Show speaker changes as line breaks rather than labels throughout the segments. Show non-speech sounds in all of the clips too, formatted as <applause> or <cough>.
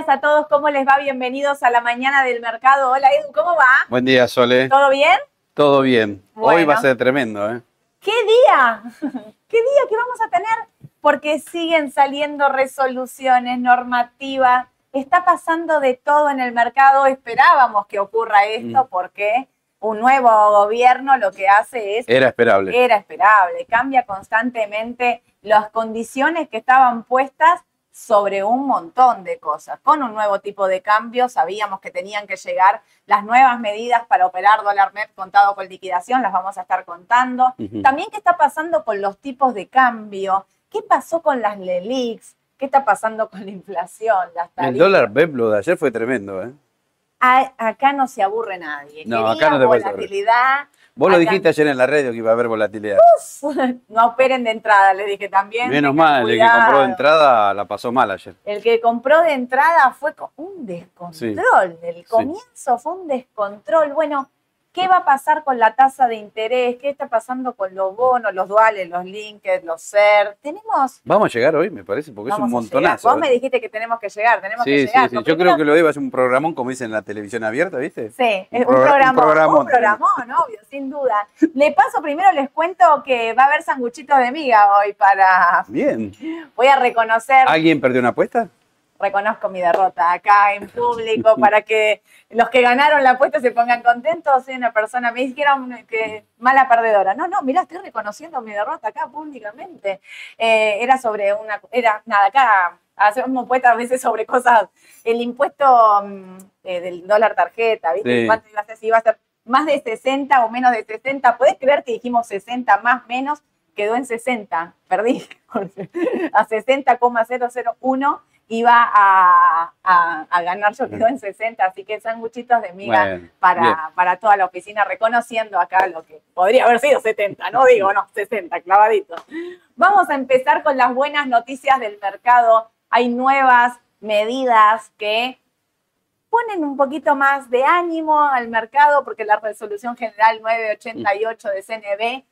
días a todos, ¿cómo les va? Bienvenidos a la mañana del mercado. Hola Edu, ¿cómo va?
Buen día, Sole.
¿Todo bien?
Todo bien.
Bueno.
Hoy va a ser tremendo, ¿eh?
¿Qué día? <laughs> ¿Qué día que vamos a tener? Porque siguen saliendo resoluciones, normativas, está pasando de todo en el mercado. Esperábamos que ocurra esto
Mm.
porque un nuevo gobierno lo que hace es
Era esperable.
era esperable, cambia constantemente las condiciones que estaban puestas sobre un montón de cosas. Con un nuevo tipo de cambio sabíamos que tenían que llegar las nuevas medidas para operar dólar MEP contado con liquidación, las vamos a estar contando. También qué está pasando con los tipos de cambio, qué pasó con las LELIX, qué está pasando con la inflación, las
El dólar Beblo de ayer fue tremendo, ¿eh?
A- acá no se aburre nadie.
No,
Quería
acá no te
volatilidad.
Vos lo dijiste ayer en la radio que iba a haber volatilidad. <laughs>
no operen de entrada, les dije también.
Menos mal, el que compró de entrada la pasó mal ayer.
El que compró de entrada fue un descontrol. El comienzo fue un descontrol. Bueno, ¿qué va a pasar con la tasa de interés? ¿Qué está pasando con los bonos, los duales, los linked, los SER? Tenemos.
Vamos a llegar hoy, me parece, porque es un montonazo.
Vos me dijiste que tenemos que llegar, tenemos que
Sí, sí,
llegar.
sí.
Lo
Yo creo que lo de iba a ser un programón, como dicen en la televisión abierta, ¿viste?
Sí, es un
un
programón, un
programón.
programón, obvio, sin duda. Le paso primero, les cuento que va a haber sanguchitos de miga hoy para...
Bien.
Voy a reconocer...
¿Alguien perdió una apuesta?
Reconozco mi derrota acá en público <laughs> para que los que ganaron la apuesta se pongan contentos. Soy una persona, me dijeron que mala perdedora. No, no, mirá, estoy reconociendo mi derrota acá públicamente. Eh, era sobre una, era nada, acá hacemos apuestas a veces sobre cosas, el impuesto mm, eh, del dólar tarjeta, ¿viste?
Sí.
¿Cuánto iba a ser? Si iba a ser más de 60 o menos de 60. ¿Podés creer que dijimos 60 más menos? Quedó en 60, perdí, <laughs> a 60,001 iba a, a- a ganar, yo quedó en 60, así que sanguchitos de miga para,
bien.
para toda la oficina, reconociendo acá lo que podría haber sido 70, no digo, no, 60, clavadito. Vamos a empezar con las buenas noticias del mercado. Hay nuevas medidas que ponen un poquito más de ánimo al mercado porque la resolución general 988 de CNB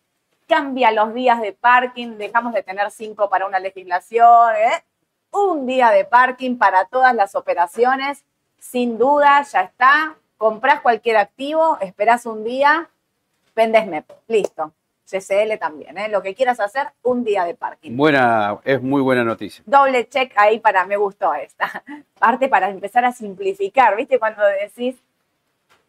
cambia los días de parking, dejamos de tener cinco para una legislación, ¿eh? Un día de parking para todas las operaciones, sin duda, ya está, compras cualquier activo, esperas un día, vendes MEP, listo. CCL también, ¿eh? lo que quieras hacer, un día de parking.
Buena, es muy buena noticia.
Doble check ahí para me gustó esta. Parte para empezar a simplificar, ¿viste? Cuando decís,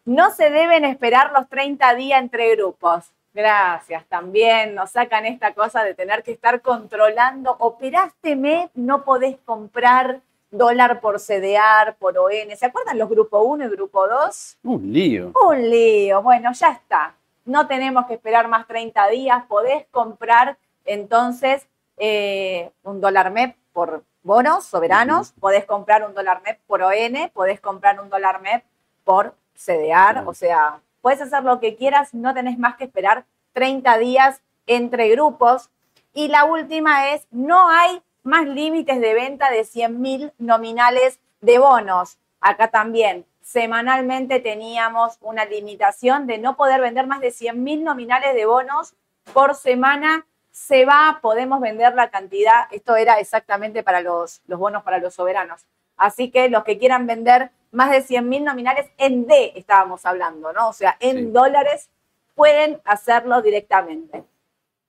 no se deben esperar los 30 días entre grupos. Gracias, también nos sacan esta cosa de tener que estar controlando. Operaste MEP, no podés comprar dólar por CDR, por ON. ¿Se acuerdan los grupo 1 y grupo 2?
Un lío.
Un lío. Bueno, ya está. No tenemos que esperar más 30 días. Podés comprar entonces eh, un dólar MEP por bonos soberanos. Podés comprar un dólar MEP por ON. Podés comprar un dólar MEP por CDR. O sea, puedes hacer lo que quieras. No tenés más que esperar 30 días entre grupos. Y la última es, no hay más límites de venta de 100.000 nominales de bonos. Acá también, semanalmente teníamos una limitación de no poder vender más de 100.000 nominales de bonos por semana. Se va, podemos vender la cantidad. Esto era exactamente para los, los bonos para los soberanos. Así que los que quieran vender más de 100.000 nominales en D estábamos hablando, ¿no? O sea, en
Sí.
dólares pueden hacerlo directamente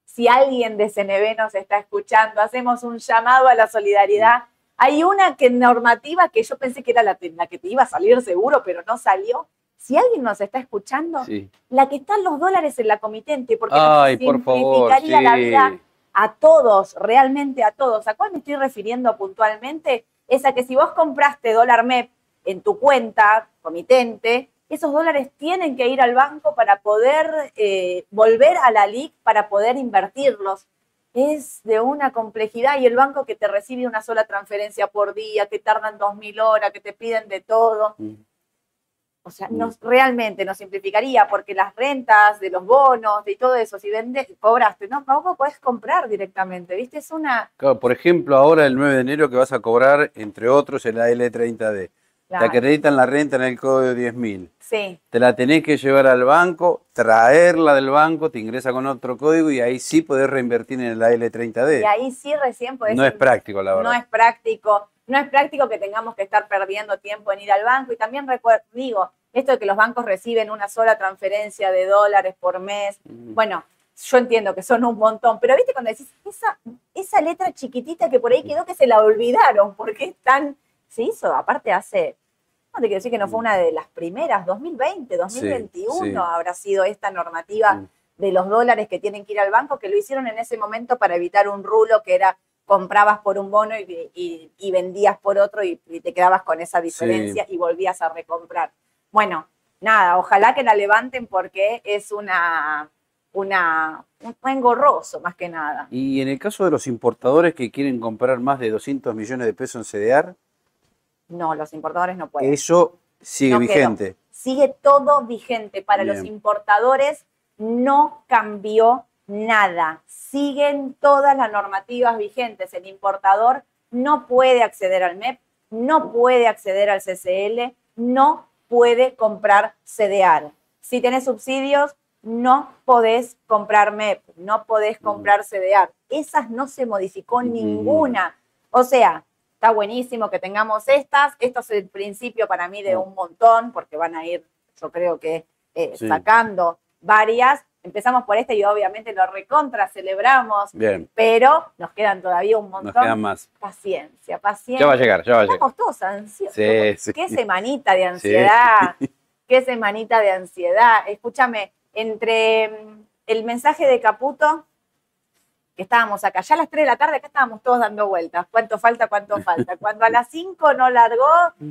si alguien de CNB nos está escuchando, hacemos un llamado a la solidaridad. Hay una que normativa que yo pensé que era la, la que te iba a salir seguro, pero no salió. Si alguien nos está escuchando,
Sí.
la que están los dólares en la comitente, porque
Ay,
nos
por favor.
simplificaría la vida a todos, realmente a todos. ¿A cuál me estoy refiriendo puntualmente? Es a que si vos compraste dólar MEP en tu cuenta comitente, esos dólares tienen que ir al banco para poder eh, volver a la LIC para poder invertirlos. Es de una complejidad y el banco que te recibe una sola transferencia por día, que tardan dos mil horas, que te piden de todo.
Mm.
O sea, nos, realmente nos simplificaría porque las rentas de los bonos y todo eso, si vendes, cobraste, no, tampoco puedes comprar directamente, ¿viste? Es una,
Claro, por ejemplo, ahora el 9 de enero que vas a cobrar, entre otros, el AL30D.
Claro.
Te acreditan la renta en el código 10.000.
Sí,
Te la tenés que llevar al banco, traerla del banco, te ingresa con otro código y ahí sí podés reinvertir en la L30D.
y ahí sí recién podés
no es práctico, la verdad.
no es práctico, no es práctico que tengamos que estar perdiendo tiempo en ir al banco y también digo, esto de que los bancos reciben una sola transferencia de dólares por mes,
Mm.
bueno, yo entiendo que son un montón, pero viste cuando decís, esa, esa letra chiquitita que por ahí quedó que se la olvidaron, porque es tan, se hizo, aparte hace, no te quiero decir que no fue una de las primeras, 2020, 2021
sí.
habrá sido esta normativa
Mm.
de los dólares que tienen que ir al banco, que lo hicieron en ese momento para evitar un rulo que era comprabas por un bono y, y- y vendías por otro y, y te quedabas con esa diferencia y volvías a recomprar. Bueno, nada, ojalá que la levanten porque es una, una, un engorroso más que nada.
Y en el caso de los importadores que quieren comprar más de 200 millones de pesos en CDR,
No, los importadores no pueden.
eso sigue
No quedó.
vigente.
Sigue todo vigente. Para los importadores no cambió nada. Siguen todas las normativas vigentes. El importador no puede acceder al MEP, no puede acceder al CCL, no puede comprar CDR. Si tenés subsidios, no podés comprar MEP, no podés comprar CDR. Esas no se modificó
ninguna.
O sea, está buenísimo que tengamos estas. Esto es el principio para mí de un montón, porque van a ir, yo creo que eh,
Sí.
sacando varias. Empezamos por este y obviamente lo recontra celebramos,
Bien,
pero nos quedan todavía un
nos
montón.
quedan más.
Paciencia, paciencia.
Ya va a llegar, ya va a llegar.
Estamos todos ansiosos.
Sí, sí.
Qué semanita de ansiedad. <laughs> Qué semanita de ansiedad. Escúchame, entre mm, el mensaje de Caputo, que estábamos acá, ya a las 3 de la tarde, acá estábamos todos dando vueltas. ¿Cuánto falta? ¿Cuánto falta? Cuando a las 5 no largó,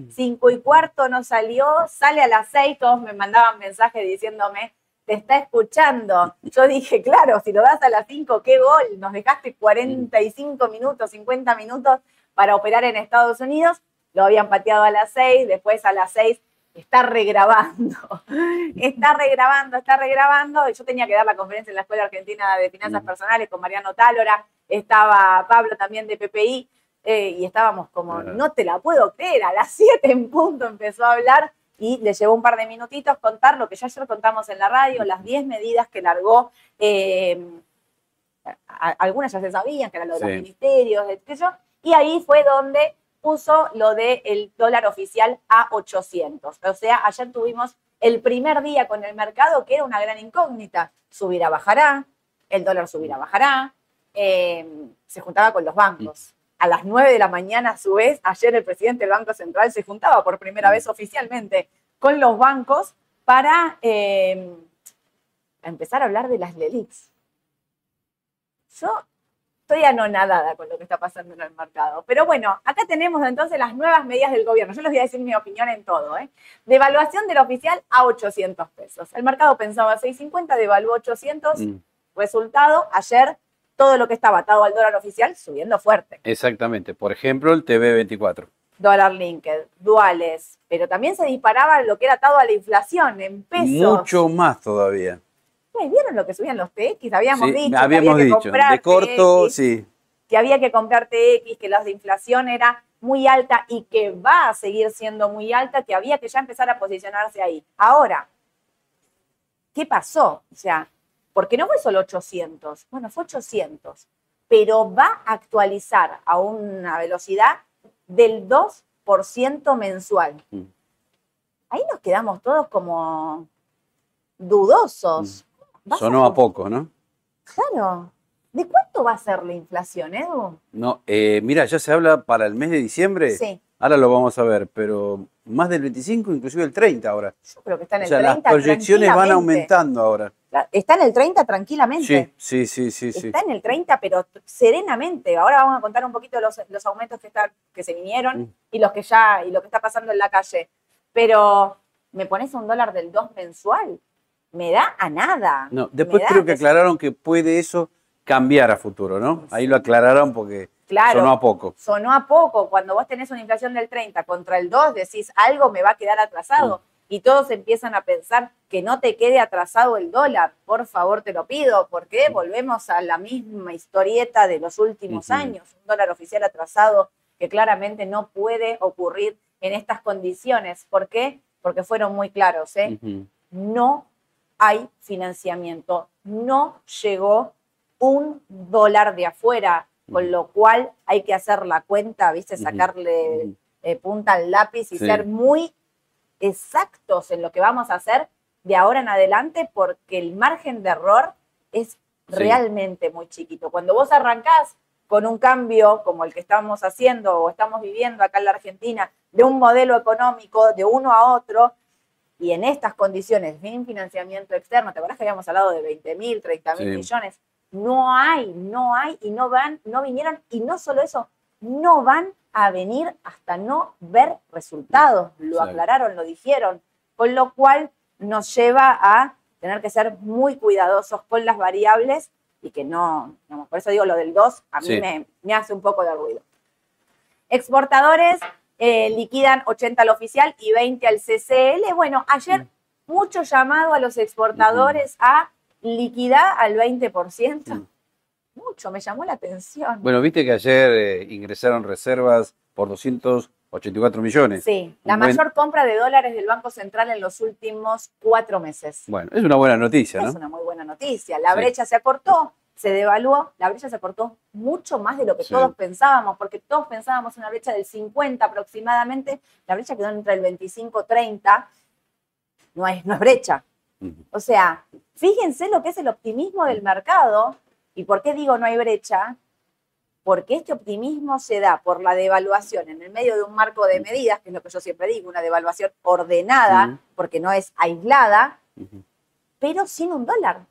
5 y cuarto no salió, sale a las 6, todos me mandaban mensajes diciéndome, te está escuchando. Yo dije, claro, si lo das a las 5, qué gol. Nos dejaste 45 minutos, 50 minutos para operar en Estados Unidos. Lo habían pateado a las 6, después a las 6 está regrabando. <laughs> Está regrabando, está regrabando. Yo tenía que dar la conferencia en la Escuela Argentina de Finanzas
Mm.
Personales con Mariano Tálora, estaba Pablo también de PPI, eh, y estábamos como, no te la puedo creer, a las <laughs> 7 en punto empezó a hablar y le llevó un par de minutitos contar lo que ya ayer contamos en la radio, las 10 medidas que largó. eh, a- algunas ya se sabían, que era lo de los
Sí.
ministerios, qué sé yo, y ahí fue donde puso lo del dólar oficial a 800. O sea, ayer tuvimos el primer día con el mercado que era una gran incógnita. Subirá, bajará, el dólar subirá, bajará. eh, se juntaba con los bancos. A las 9 de la mañana, a su vez, ayer el presidente del Banco Central se juntaba por primera vez oficialmente con los bancos para eh, empezar a hablar de las LELIX. Yo estoy anonadada con lo que está pasando en el mercado. Pero bueno, acá tenemos entonces las nuevas medidas del gobierno. Yo les voy a decir mi opinión en todo. ¿eh? Devaluación del oficial a 800 pesos. El mercado pensaba 650, devaluó 800.
Mm,
Resultado, ayer todo lo que estaba atado al dólar oficial subiendo fuerte.
Exactamente. Por ejemplo, el TV24.
Dólar linked, duales, pero también se disparaba lo que era atado a la inflación en pesos.
Mucho más todavía.
Ustedes ¿Vieron lo que subían los TX? Habíamos
Sí,
dicho. que
habíamos
había que
dicho.
comprar
De corto,
TX,
sí.
que había que comprar TX, que la de inflación era muy alta y que va a seguir siendo muy alta, que había que ya empezar a posicionarse ahí. Ahora, ¿qué pasó? O sea, porque no fue solo 800, bueno, fue 800, pero va a actualizar a una velocidad del 2% mensual.
Mm.
Ahí nos quedamos todos como dudosos. ¿Va
Mm. Sonó a poco, ¿no?
Claro. ¿De cuánto va a ser la inflación, Edu?
No, eh, mira, ya se habla para el mes de diciembre.
Sí,
Ahora lo vamos a ver, pero más del 25, inclusive el 30 ahora.
yo creo que está en
O
el
sea,
30
las proyecciones van aumentando ahora.
Está en el 30 tranquilamente.
Sí, sí, sí, sí, sí.
Está en el 30, pero serenamente. Ahora vamos a contar un poquito los, los aumentos que, están, que se vinieron
Mm.
y los que ya, y lo que está pasando en la calle. Pero, ¿me pones un dólar del 2 mensual? Me da a nada.
No, después creo que aclararon que puede eso cambiar a futuro, ¿no? Ahí lo aclararon porque
Claro.
sonó a poco.
sonó a poco. Cuando vos tenés una inflación del 30 contra el 2, decís algo me va a quedar atrasado. Y todos empiezan a pensar que no te quede atrasado el dólar. Por favor, te lo pido, porque volvemos a la misma historieta de los últimos años. Un dólar oficial atrasado que claramente no puede ocurrir en estas condiciones. ¿Por qué? Porque fueron muy claros. ¿eh? No hay financiamiento, no llegó un dólar de afuera, con lo cual hay que hacer la cuenta, ¿viste? Sacarle eh, punta al lápiz y
Sí.
ser muy exactos en lo que vamos a hacer de ahora en adelante, porque el margen de error es
Sí.
realmente muy chiquito. Cuando vos arrancás con un cambio como el que estamos haciendo o estamos viviendo acá en la Argentina, de un modelo económico de uno a otro, y en estas condiciones, sin financiamiento externo, ¿te acuerdas que habíamos hablado de 20 mil, 30 mil
Sí.
millones? No hay, no hay, y no van, no vinieron, y no solo eso, no van a venir hasta no ver resultados. Lo
Exacto.
aclararon, lo dijeron, con lo cual nos lleva a tener que ser muy cuidadosos con las variables y que no, digamos, por eso digo lo del 2, a mí
Sí.
me, me hace un poco de ruido. Exportadores eh, liquidan 80 al oficial y 20 al CCL. Bueno, ayer mucho llamado a los exportadores a liquidar al 20%.
Mm.
Mucho, me llamó la atención.
Bueno, viste que ayer eh, ingresaron reservas por 284 millones.
Sí, la
Un buen-
mayor compra de dólares del Banco Central en los últimos cuatro meses.
Bueno, es una buena noticia,
Es
¿no?
una muy buena noticia. La
Sí.
brecha se acortó, se devaluó, la brecha se acortó mucho más de lo que
Sí.
todos pensábamos, porque todos pensábamos una brecha del 50 aproximadamente, la brecha quedó entre el 25 y 30, no es, no es brecha. O sea, fíjense lo que es el optimismo del mercado y por qué digo no hay brecha, porque este optimismo se da por la devaluación en el medio de un marco de medidas, que es lo que yo siempre digo, una devaluación ordenada, porque no es aislada, pero sin un dólar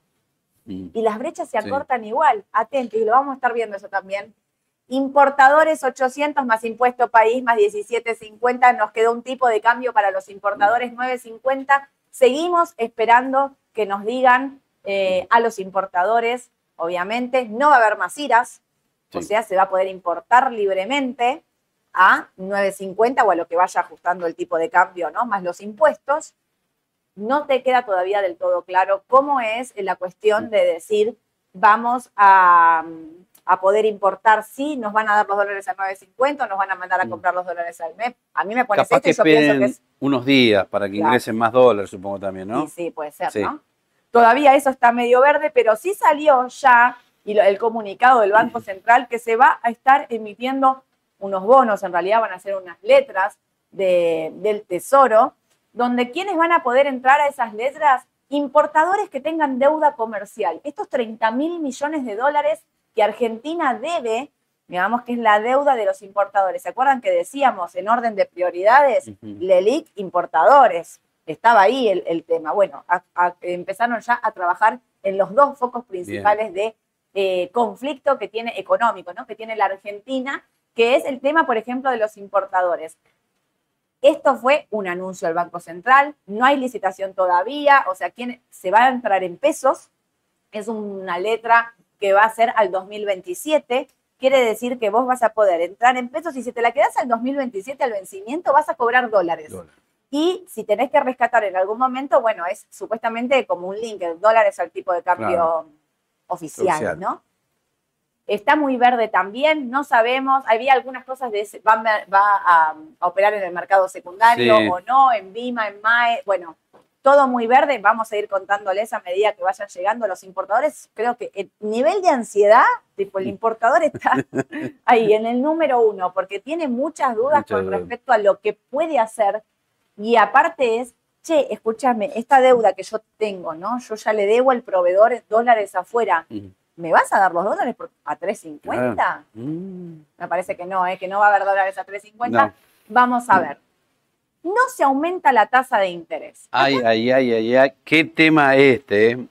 Mm.
y las brechas se
Sí.
acortan igual. Atentos, y lo vamos a estar viendo eso también. Importadores 800 más impuesto país más 17.50. Nos quedó un tipo de cambio para los importadores 9.50. Seguimos esperando que nos digan eh, a los importadores, obviamente, no va a haber más iras, o sea, se va a poder importar libremente a 9.50 o a lo que vaya ajustando el tipo de cambio, ¿no? Más los impuestos no te queda todavía del todo claro cómo es la cuestión de decir, vamos a, a poder importar, sí, nos van a dar los dólares a 9.50 o nos van a mandar a
Mm.
comprar los dólares al MEP. A mí me pones
Capaz
esto
que
y yo pienso
esperen
que es...
unos días para que
Claro.
ingresen más dólares, supongo también, ¿no?
Sí, sí, puede ser,
Sí.
¿no? Todavía eso está medio verde, pero sí salió ya y el comunicado del Banco Central que se va a estar emitiendo unos bonos, en realidad van a ser unas letras de- del Tesoro, donde quienes van a poder entrar a esas letras, importadores que tengan deuda comercial. Estos 30 mil millones de dólares que Argentina debe, digamos que es la deuda de los importadores. ¿Se acuerdan que decíamos en orden de prioridades?
Ujú.
LELIC importadores. Estaba ahí el, el tema. Bueno, a- a- empezaron ya a trabajar en los dos focos principales de eh, conflicto que tiene económico, ¿no? que tiene la Argentina, que es el tema, por ejemplo, de los importadores. Esto fue un anuncio del Banco Central, no hay licitación todavía, o sea, ¿quién, se va a entrar en pesos, es una letra que va a ser al 2027, quiere decir que vos vas a poder entrar en pesos y si te la quedas al 2027 al vencimiento vas a cobrar dólares.
Dólar.
Y si tenés que rescatar en algún momento, bueno, es supuestamente como un link, el dólar es el tipo de cambio
Claro.
oficial,
Oficial.
¿no? Está muy verde también, no sabemos, había algunas cosas de ese, va, a- va a, a operar en el mercado secundario
Sí.
o no, en Bima, en MAE, bueno, todo muy verde, vamos a ir contándoles a medida que vayan llegando los importadores. Creo que el nivel de ansiedad, tipo el importador está <laughs> ahí en el número uno, porque tiene muchas dudas
Muchas
con
dudas.
respecto a lo que puede hacer y aparte es, che, escúchame, esta deuda que yo tengo, ¿no? Yo ya le debo al proveedor dólares afuera. ¿Me vas a dar los dólares por- a 3.50?
Claro. Mm.
Me parece que no, ¿eh? que no va a haber dólares a 3.50.
No.
Vamos a ver. No se aumenta la tasa de interés.
Ay, ay, ay, ay, ay, qué tema este. eh.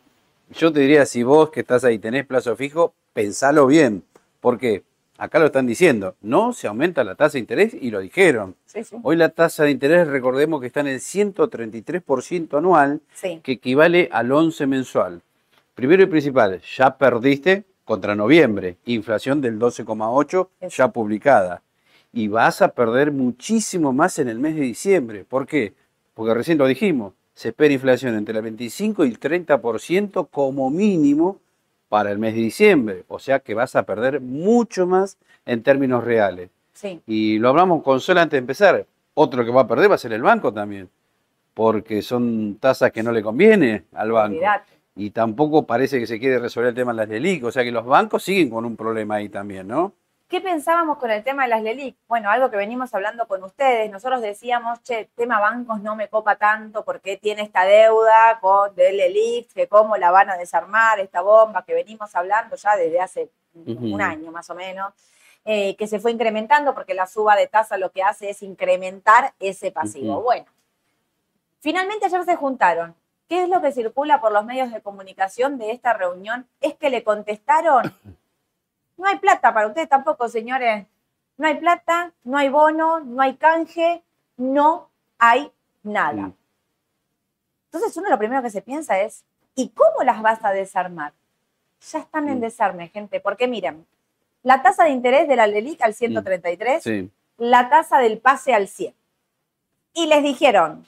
Yo te diría, si vos que estás ahí tenés plazo fijo, pensalo bien. Porque acá lo están diciendo, no se aumenta la tasa de interés y lo dijeron.
Sí, sí.
Hoy la tasa de interés, recordemos que está en el 133% anual,
Sí,
que equivale al 11 mensual. Primero y principal, ya perdiste contra noviembre, inflación del 12,8
Eso.
ya publicada. Y vas a perder muchísimo más en el mes de diciembre. ¿Por qué? Porque recién lo dijimos, se espera inflación entre el 25 y el 30% como mínimo para el mes de diciembre. O sea que vas a perder mucho más en términos reales.
sí.
Y lo hablamos con Sol antes de empezar. otro que va a perder va a ser el banco también, porque son tasas que no le conviene al banco. Y tampoco parece que se quiere resolver el tema de las LELIC, o sea que los bancos siguen con un problema ahí también, ¿no?
¿Qué pensábamos con el tema de las LELIC? Bueno, algo que venimos hablando con ustedes. Nosotros decíamos, che, tema bancos no me copa tanto porque tiene esta deuda con del LELIC, que cómo la van a desarmar, esta bomba que venimos hablando ya desde hace un año más o menos, eh, que se fue incrementando porque la suba de tasa lo que hace es incrementar ese pasivo. Bueno, finalmente ayer se juntaron. ¿Qué es lo que circula por los medios de comunicación de esta reunión? Es que le contestaron no hay plata para ustedes tampoco, señores. No hay plata, no hay bono, no hay canje, no hay nada.
Mm.
Entonces uno lo primero que se piensa es, ¿y cómo las vas a desarmar? Ya están en
Mm.
desarme, gente, porque miren, la tasa de interés de la LELIC al 133,
Sí.
la tasa del pase al 100. Y les dijeron,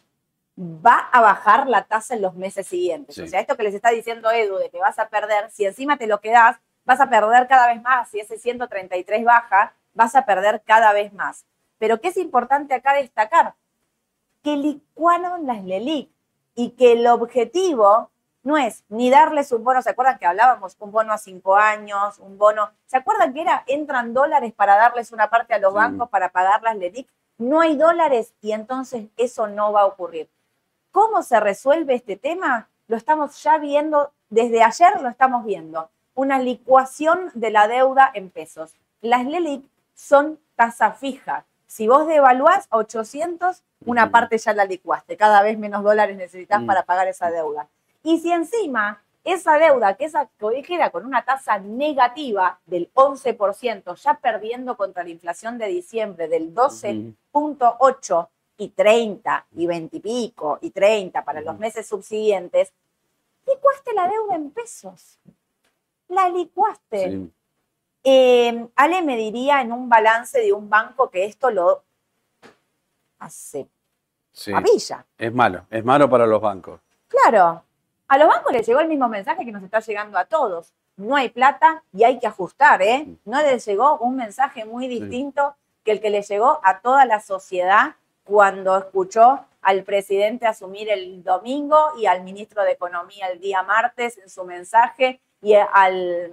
va a bajar la tasa en los meses siguientes.
Sí.
O sea, esto que les está diciendo Edu de que vas a perder, si encima te lo quedas, vas a perder cada vez más. Si ese 133 baja, vas a perder cada vez más. Pero ¿qué es importante acá destacar? Que licuaron las LELIC y que el objetivo no es ni darles un bono, ¿se acuerdan que hablábamos? Un bono a cinco años, un bono, ¿se acuerdan que era, entran dólares para darles una parte a los
Sí.
bancos para pagar las LELIC? No hay dólares y entonces eso no va a ocurrir. ¿Cómo se resuelve este tema? Lo estamos ya viendo, desde ayer lo estamos viendo. Una licuación de la deuda en pesos. Las LELIC son tasa fija. Si vos devaluás a 800, una parte ya la licuaste. Cada vez menos dólares necesitas
Mm.
para pagar esa deuda. Y si encima esa deuda, que esa que era con una tasa negativa del 11%, ya perdiendo contra la inflación de diciembre del 12.8 y 30 y 20 y pico y 30 para los meses subsiguientes, licuaste la deuda en pesos. La licuaste.
Sí.
Eh, Ale me diría en un balance de un banco que esto lo hace
Sí.
papilla.
Es malo, es malo para los bancos.
Claro, a los bancos les llegó el mismo mensaje que nos está llegando a todos. No hay plata y hay que ajustar, ¿eh? No les llegó un mensaje muy distinto que el que le llegó a toda la sociedad cuando escuchó al presidente asumir el domingo y al ministro de Economía el día martes en su mensaje y al,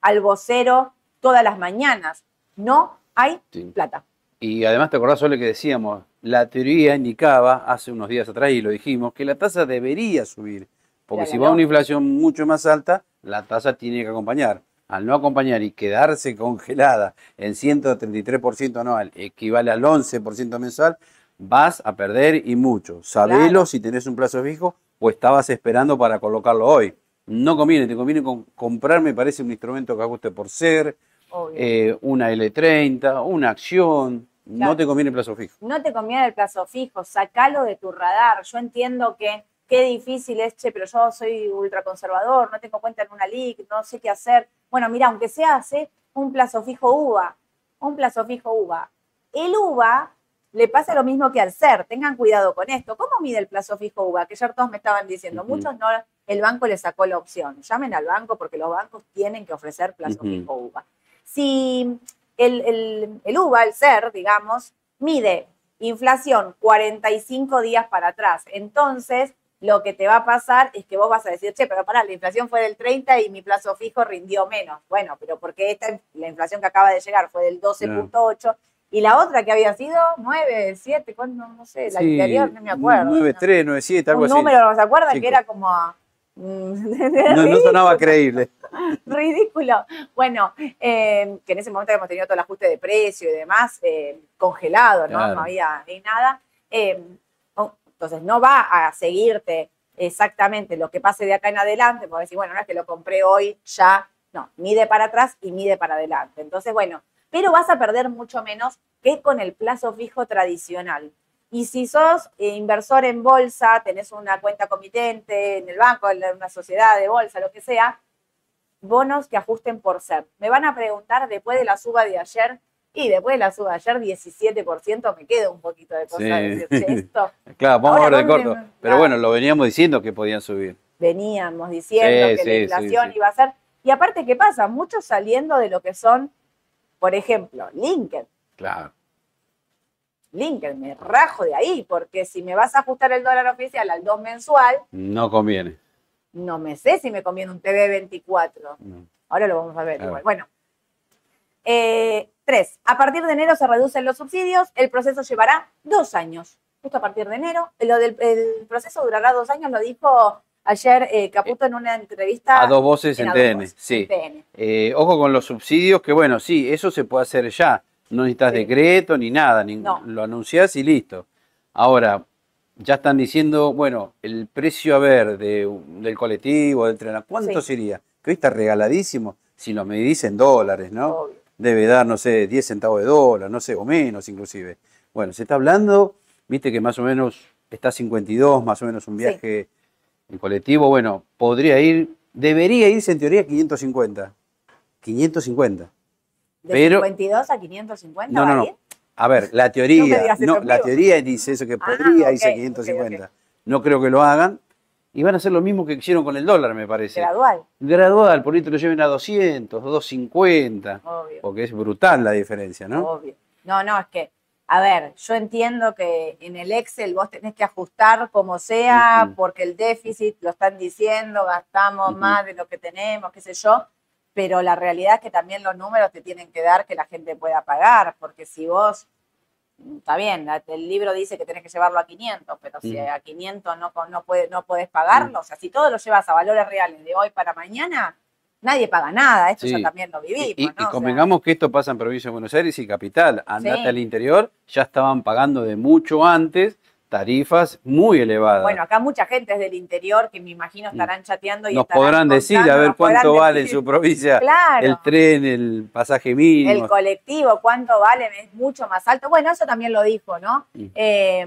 al vocero todas las mañanas. No hay
Sí.
plata.
Y además te acordás, Sole, que decíamos, la teoría indicaba hace unos días atrás, y lo dijimos, que la tasa debería subir. Porque
Claro,
si va a una inflación mucho más alta, la tasa tiene que acompañar. Al no acompañar y quedarse congelada en 133% anual, equivale al 11% mensual, vas a perder y mucho. Sabelo
Claro.
si tenés un plazo fijo o estabas esperando para colocarlo hoy. No conviene, te conviene con- comprar, me parece, un instrumento que ajuste por ser, eh, una L30, una acción,
Claro.
no te conviene plazo fijo.
no te conviene el plazo fijo, sacalo de tu radar. Yo entiendo que qué difícil es, che, pero yo soy ultraconservador, no tengo cuenta en una LIC, no sé qué hacer. Bueno, mira, aunque se hace un plazo fijo UVA, un plazo fijo UVA. El UVA le pasa lo mismo que al SER, tengan cuidado con esto. ¿Cómo mide el plazo fijo UVA? Que ayer todos me estaban diciendo, muchos no, el banco le sacó la opción. Llamen al banco porque los bancos tienen que ofrecer plazo fijo UVA. Si el, el, el UVA, el SER, digamos, mide inflación 45 días para atrás. Entonces, lo que te va a pasar es que vos vas a decir, che, pero pará, la inflación fue del 30 y mi plazo fijo rindió menos. Bueno, pero porque esta, la inflación que acaba de llegar fue del 12.8 y la otra que había sido 9, 7, ¿cuándo? No sé, la
Sí,
anterior, no me acuerdo.
93, 97, algo
Un
así.
número, ¿se acuerdan?
Cinco.
Que era como... mm, <laughs>
No, no sonaba creíble. <laughs>
ridículo. Bueno, eh, que en ese momento habíamos tenido todo el ajuste de precio y demás eh, congelado, ¿no?
Claro.
No había ni nada. Eh, entonces, no va a seguirte exactamente lo que pase de acá en adelante, porque decir, bueno, no es que lo compré hoy, ya, no, mide para atrás y mide para adelante. Entonces, bueno, pero vas a perder mucho menos que con el plazo fijo tradicional. Y si sos eh, inversor en bolsa, tenés una cuenta comitente en el banco, en una sociedad de bolsa, lo que sea, bonos que ajusten por ser. Me van a preguntar después de la suba de ayer, y después de la suba ayer, 17%, me queda un poquito de cosa
Sí.
de decir, "Che, esto <laughs>
Claro, vamos
Ahora,
a ver de
¿dónde
corto.
me-
Pero bueno, lo veníamos diciendo que podían subir.
veníamos diciendo
Sí,
que
sí,
la inflación iba a ser. Y aparte, ¿qué pasa? Muchos saliendo de lo que son, por ejemplo, LinkedIn.
Claro.
Lincoln, me rajo de ahí, porque si me vas a ajustar el dólar oficial al 2 mensual,
No conviene.
no me sé si me conviene un TV 24.
No.
Ahora lo vamos a ver. Igual. Bueno. Eh, tres, a partir de enero se reducen los subsidios, el proceso llevará dos años. Justo a partir de enero. Lo del el proceso durará dos años, lo dijo ayer eh, Caputo en una entrevista.
A dos voces en TN,
Voces,
sí.
TN.
Eh, ojo con los subsidios, que bueno, sí, eso se puede hacer ya. No necesitas
Sí.
decreto ni nada, ni-
No.
lo anunciás y listo. Ahora, ya están diciendo, bueno, el precio a ver de, del colectivo, del tren, ¿a ¿cuánto
Sí.
sería? Que hoy está regaladísimo, si lo medís en dólares, ¿no?
Obvio.
Debe dar, no sé, 10 centavos de dólar, no sé, o menos inclusive. Bueno, se está hablando, viste que más o menos está 52, más o menos un
Sí.
viaje en colectivo, bueno, podría ir, debería irse en teoría 550. 550.
De
Pero-
52 a 550.
No,
¿va
no, no. A ver, la teoría, no, la teoría dice eso que
Ah,
podría irse a
ok,
550.
ok,
No creo que lo hagan. Y van a hacer lo mismo que hicieron con el dólar, me parece.
Gradual,
Gradual, por ahí te lo lleven a 200, 250.
obvio.
Porque es brutal la diferencia, ¿no?
Obvio. No, no, es que, a ver, yo entiendo que en el Excel vos tenés que ajustar como sea, porque el déficit lo están diciendo, gastamos más de lo que tenemos, qué sé yo, pero la realidad es que también los números te tienen que dar que la gente pueda pagar, porque si vos, está bien, el libro dice que tenés que llevarlo a 500, pero si
Ujú.
a 500 no, no, puede, no podés pagarlo, o sea, si todo lo llevas a valores reales de hoy para mañana, nadie paga nada, esto
Sí.
ya también lo vivimos,
Y, y- y
¿no? O sea,
convengamos que esto pasa en provincia de Buenos Aires y capital. Andate
Sí.
al interior, ya estaban pagando de mucho antes tarifas muy elevadas.
Bueno, acá mucha gente es del interior que me imagino estarán chateando y
Mm. Nos
estarán
podrán decir a ver cuánto vale en su provincia
Claro.
el tren, el pasaje mínimo.
El colectivo, cuánto vale, es mucho más alto. Bueno, eso también lo dijo, ¿no?
Mm.
Eh,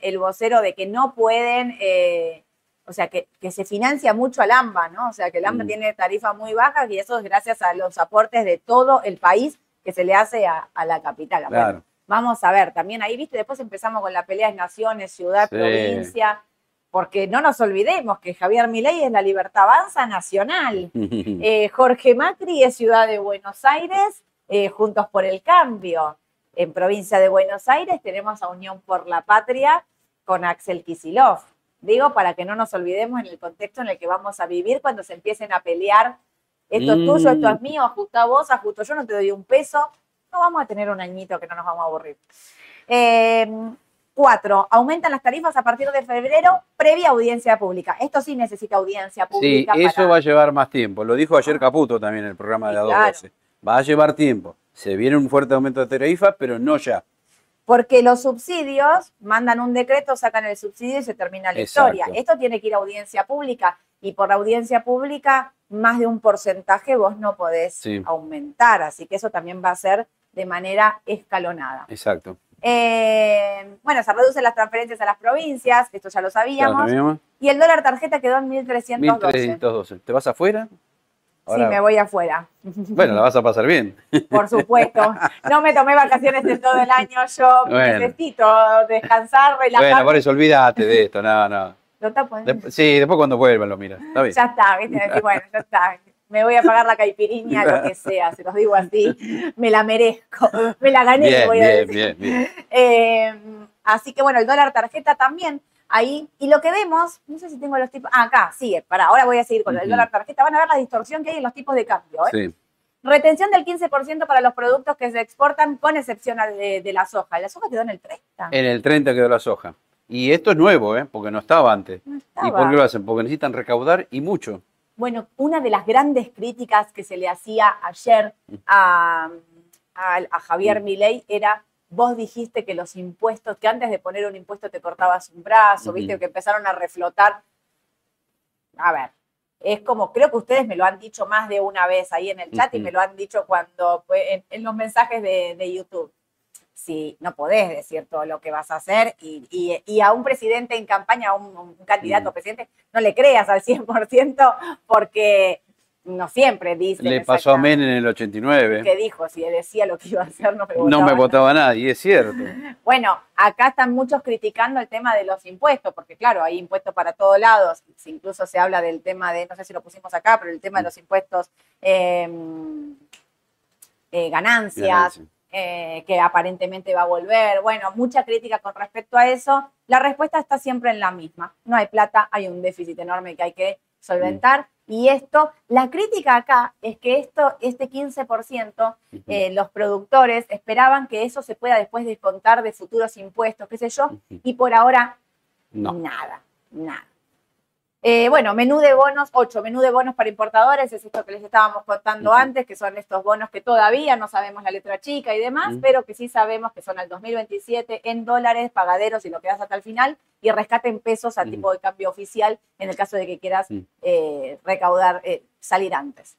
el vocero de que no pueden, eh, o sea, que, que se financia mucho al AMBA, ¿no? O sea, que el AMBA
Mm.
tiene tarifas muy bajas y eso es gracias a los aportes de todo el país que se le hace a, a la capital. Bueno,
Claro.
Vamos a ver, también ahí, viste, después empezamos con la pelea de naciones, ciudad,
Sí.
provincia, porque no nos olvidemos que Javier Milei es la Libertad Avanza Nacional. <laughs> Eh, Jorge Macri es Ciudad de Buenos Aires, eh, Juntos por el Cambio. En provincia de Buenos Aires tenemos a Unión por la Patria con Axel Kisilov. Digo, para que no nos olvidemos en el contexto en el que vamos a vivir cuando se empiecen a pelear. Esto es tuyo, esto es
Mm.
mío, ajusta vos, ajusto yo, no te doy un peso. No vamos a tener un añito que no nos vamos a aburrir. Eh, cuatro, aumentan las tarifas a partir de febrero previa audiencia pública. Esto sí necesita audiencia
Sí,
pública.
eso
para-
va a llevar más tiempo. Lo dijo ayer Caputo también en el programa de
Sí,
la
claro.
212. Va a llevar tiempo. Se viene un fuerte aumento de tarifa, pero no ya.
Porque los subsidios mandan un decreto, sacan el subsidio y se termina la
Exacto.
historia. Esto tiene que ir a audiencia pública y por audiencia pública más de un porcentaje vos no podés
Sí.
aumentar, así que eso también va a ser de manera escalonada.
Exacto.
Eh, bueno, se reducen las transferencias a las provincias, esto ya lo sabíamos, y el dólar tarjeta quedó en 1312.
1312. ¿Te vas afuera?
Sí, me voy afuera,
Bueno, la vas a pasar bien.
por supuesto. No me tomé vacaciones de todo el año, yo
Bueno.
necesito descansar, relajarme.
Bueno, por eso olvídate de esto. No, no.
Lo tapo, ¿eh?
Sí, después cuando vuelvan lo miras. Está bien.
Ya está, ¿viste? Bueno, ya está. Me voy a pagar la caipirinha, lo que <laughs> sea, se los digo así. Me la merezco, me la gané,
Bien,
voy a decir.
bien, bien.
Eh, así que bueno, el dólar tarjeta también ahí. Y lo que vemos, no sé si tengo los tipos. Ah, acá, sigue, para, ahora voy a seguir con el dólar tarjeta. Van a ver la distorsión que hay en los tipos de cambio. ¿eh?
Sí.
Retención del 15% para los productos que se exportan, con excepción de, de la soja. La soja quedó en el 30.
En el 30 quedó la soja. Y esto es nuevo, ¿eh? Porque no estaba antes.
No
¿Y por qué lo hacen? Porque necesitan recaudar y mucho.
Bueno, una de las grandes críticas que se le hacía ayer a, a- a Javier
Mm.
Milei era, vos dijiste que los impuestos, que antes de poner un impuesto te cortabas un brazo, viste, que empezaron a reflotar. A ver, es como, creo que ustedes me lo han dicho más de una vez ahí en el chat y me lo han dicho cuando, en, en los mensajes de, de YouTube. Si no podés decir todo lo que vas a hacer y, y- y a un presidente en campaña, a un, un candidato a
Mm.
presidente, no le creas al 100% porque no siempre dice.
Le pasó a Men en el 89.
que dijo, si decía lo que iba a hacer, no me
No
votaba.
me votaba nadie, es cierto. <laughs>
Bueno, acá están muchos criticando el tema de los impuestos, porque claro, hay impuestos para todos lados, incluso se habla del tema de, no sé si lo pusimos acá, pero el tema de los impuestos, eh, eh, ganancias,
Ganancia.
Eh, que aparentemente va a volver. Bueno, mucha crítica con respecto a eso. La respuesta está siempre en la misma. No hay plata, hay un déficit enorme que hay que solventar. Y esto, la crítica acá es que esto, este 15%, eh, los productores esperaban que eso se pueda después descontar de futuros impuestos, qué sé yo, y por ahora nada, nada. Eh, bueno, menú de bonos, 8, menú de bonos para importadores, es esto que les estábamos contando antes, que son estos bonos que todavía no sabemos la letra chica y demás, pero que sí sabemos que son al 2027 en dólares, pagaderos y lo que das hasta el final, y rescate en pesos a tipo de cambio oficial en el caso de que quieras eh, recaudar, eh, salir antes.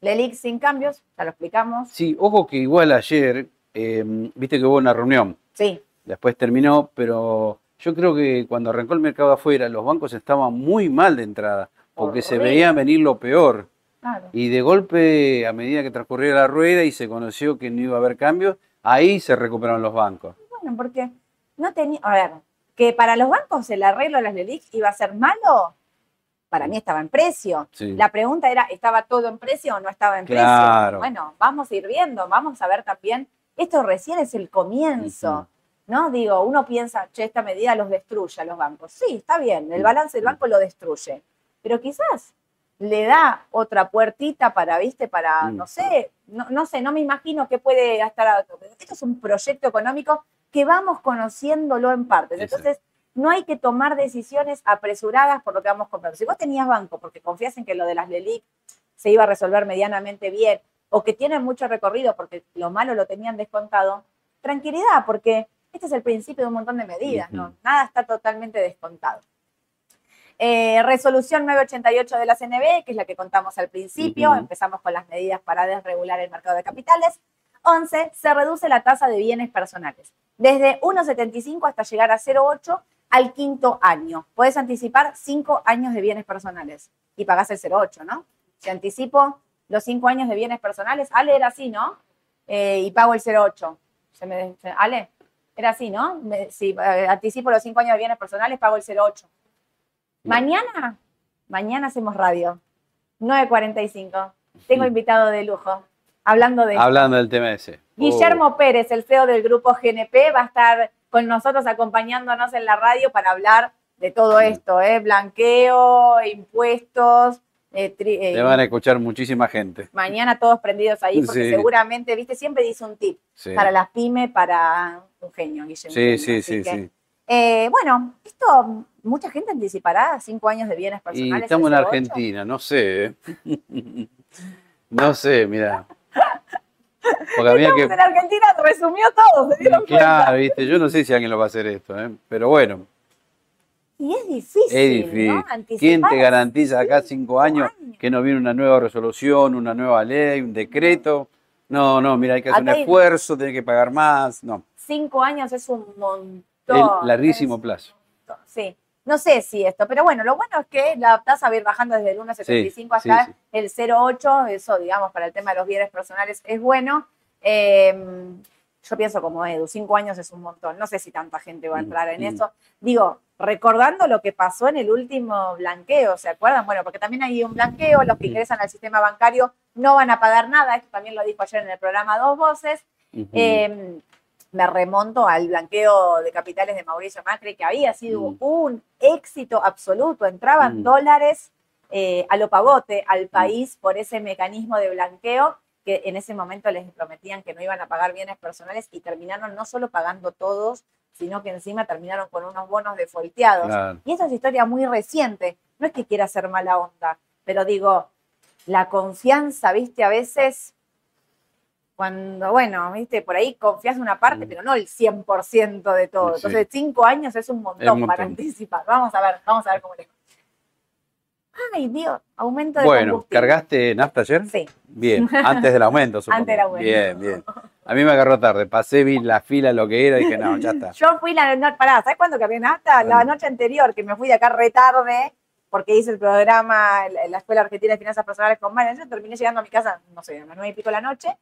LELIC sin cambios, ya lo explicamos.
Sí, ojo que igual ayer, viste que hubo una reunión.
Sí.
Después terminó, pero yo creo que cuando arrancó el mercado afuera, los bancos estaban muy mal de entrada, porque se veía venir lo peor. Y de golpe, a medida que transcurría la rueda y se conoció que no iba a haber cambios, ahí se recuperaron los bancos.
Bueno, porque no tenía. A ver, que para los bancos el arreglo de las LELIC iba a ser malo, para mí estaba en precio. La pregunta era, ¿estaba todo en precio o no estaba en precio? Bueno, vamos a ir viendo, vamos a ver también. Esto recién es el comienzo. ¿No? Digo, uno piensa, che, esta medida los destruye a los bancos. Sí, está bien, el balance del banco lo destruye, pero quizás le da otra puertita para, viste, para, mm. no sé, no, sé, no me imagino qué puede estar. Esto es un proyecto económico que vamos conociéndolo en partes. Entonces, no hay que tomar decisiones apresuradas por lo que vamos comprando. Si vos tenías banco porque confías en que lo de las LELIC se iba a resolver medianamente bien, o que tienen mucho recorrido porque lo malo lo tenían descontado, tranquilidad, porque este es el principio de un montón de medidas, ¿no? Nada está totalmente descontado. Eh, resolución 988 de la CNB, que es la que contamos al principio, empezamos con las medidas para desregular el mercado de capitales. 11. Se reduce la tasa de bienes personales, desde 1,75 hasta llegar a 0,8 al quinto año. Puedes anticipar 5 años de bienes personales y pagás el 0,8, ¿no? Si anticipo los 5 años de bienes personales, Ale era así, ¿no? Eh, y pago el 0,8. ¿Se me, ¿Ale? Era así, ¿no? si eh, anticipo los cinco años de bienes personales, pago el 08. Mañana, mañana hacemos radio. 9.45. Tengo invitado de lujo. Hablando de.
Hablando del tema ese.
Guillermo oh. Pérez, el CEO del grupo GNP, va a estar con nosotros acompañándonos en la radio para hablar de todo esto, ¿eh? Blanqueo, impuestos,
eh, eh, Te van a escuchar muchísima gente.
Mañana todos prendidos ahí, porque seguramente, viste, siempre dice un tip para las pymes, para un genio, Guillermo.
Sí, sí, sí, sí.
Eh, bueno, esto, mucha gente anticipará cinco años de bienes personales.
Y estamos en Argentina, no sé. <laughs> no sé, mira.
Porque había que... en Argentina resumió todo, ¿se dieron
Claro, viste, yo no sé si alguien lo va a hacer esto, pero bueno.
Y es difícil. Es difícil.
¿Quién te garantiza acá cinco años, que no viene una nueva resolución, una nueva ley, un decreto? No, no, mira, hay que hacer un esfuerzo, tiene que pagar más. No.
Cinco años es un montón.
El larguísimo plazo.
Sí. No sé si esto, pero bueno, lo bueno es que la tasa va a ir bajando desde el 1,75 hasta el 0,8. Eso, digamos, para el tema de los bienes personales es bueno. Eh, yo pienso como Edu, cinco años es un montón. No sé si tanta gente va a mm, entrar en mm. eso. Digo, recordando lo que pasó en el último blanqueo, ¿se acuerdan? Bueno, porque también hay un blanqueo, los que mm. ingresan al sistema bancario no van a pagar nada, esto también lo dijo ayer en el programa Dos Voces. Em, me remonto al blanqueo de capitales de Mauricio Macri, que había sido un éxito absoluto, entraban dólares eh, a lo pavote al país por ese mecanismo de blanqueo que en ese momento les prometían que no iban a pagar bienes personales y terminaron no solo pagando todos, sino que encima terminaron con unos bonos defolteados. Y esa es historia muy reciente. No es que quiera hacer mala onda, pero digo, la confianza, viste, a veces cuando, bueno, viste, por ahí confías una parte, mm. pero no el 100% de todo. Entonces, cinco años es un montón, para anticipar. Vamos a ver, vamos a ver cómo les Ay, Dios, aumento de
Bueno, ¿cargaste nafta ayer?
Sí.
Bien, antes del aumento, <laughs> supongo.
Antes del aumento.
Bien, bien. A mí me agarró tarde, pasé, vi la fila, lo que era, y dije, no, ya está.
Yo fui la noche, pará, ¿sabes cuándo cargué nafta? La noche anterior, que me fui de acá retarde, porque hice el programa en la Escuela Argentina de Finanzas Personales con María, terminé llegando a mi casa, no sé, a las nueve y pico de la noche,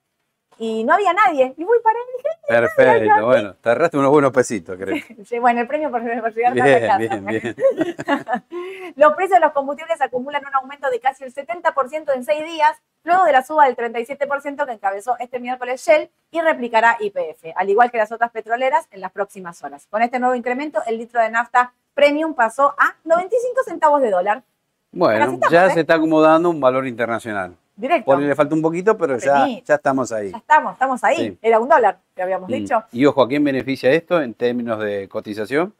y no había nadie. Y muy para dije,
Perfecto, bueno, te agarraste unos buenos pesitos, creo. <laughs>
Sí, bueno, el premio por, llegar
bien, Bien, bien. <laughs>
los precios de los combustibles acumulan un aumento de casi el 70% en seis días, luego de la suba del 37% que encabezó este miércoles Shell y replicará IPF, al igual que las otras petroleras en las próximas horas. Con este nuevo incremento, el litro de nafta premium pasó a 95 centavos de dólar.
Bueno,
estamos,
ya
¿eh?
se está acomodando un valor internacional.
Directo.
Por le falta un poquito, pero ya, ya estamos ahí.
Ya estamos, estamos ahí.
Sí.
Era un dólar, que habíamos
Mm.
dicho.
Y ojo, ¿a quién beneficia esto en términos de cotización?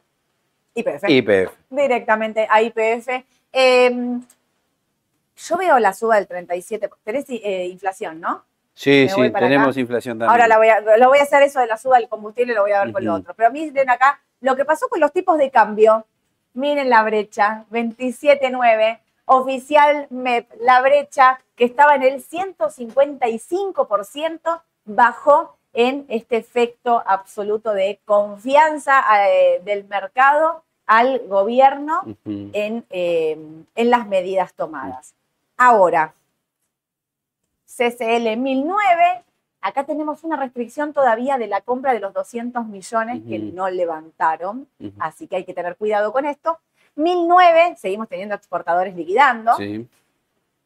IPF.
IPF.
Directamente a IPF. Eh, yo veo la suba del 37. Tenés eh, inflación, ¿no?
Sí, sí, tenemos
acá.
inflación también.
Ahora la voy a, lo voy a hacer eso de la suba del combustible, lo voy a ver con lo otro. Pero miren acá, lo que pasó con los tipos de cambio, miren la brecha, 27.9, oficial MEP, la brecha que estaba en el 155%, bajó en este efecto absoluto de confianza eh, del mercado al gobierno en, eh, en las medidas tomadas. Ahora, CCL 1009, acá tenemos una restricción todavía de la compra de los 200 millones que no levantaron, así que hay que tener cuidado con esto. 1009, seguimos teniendo exportadores liquidando.
Sí.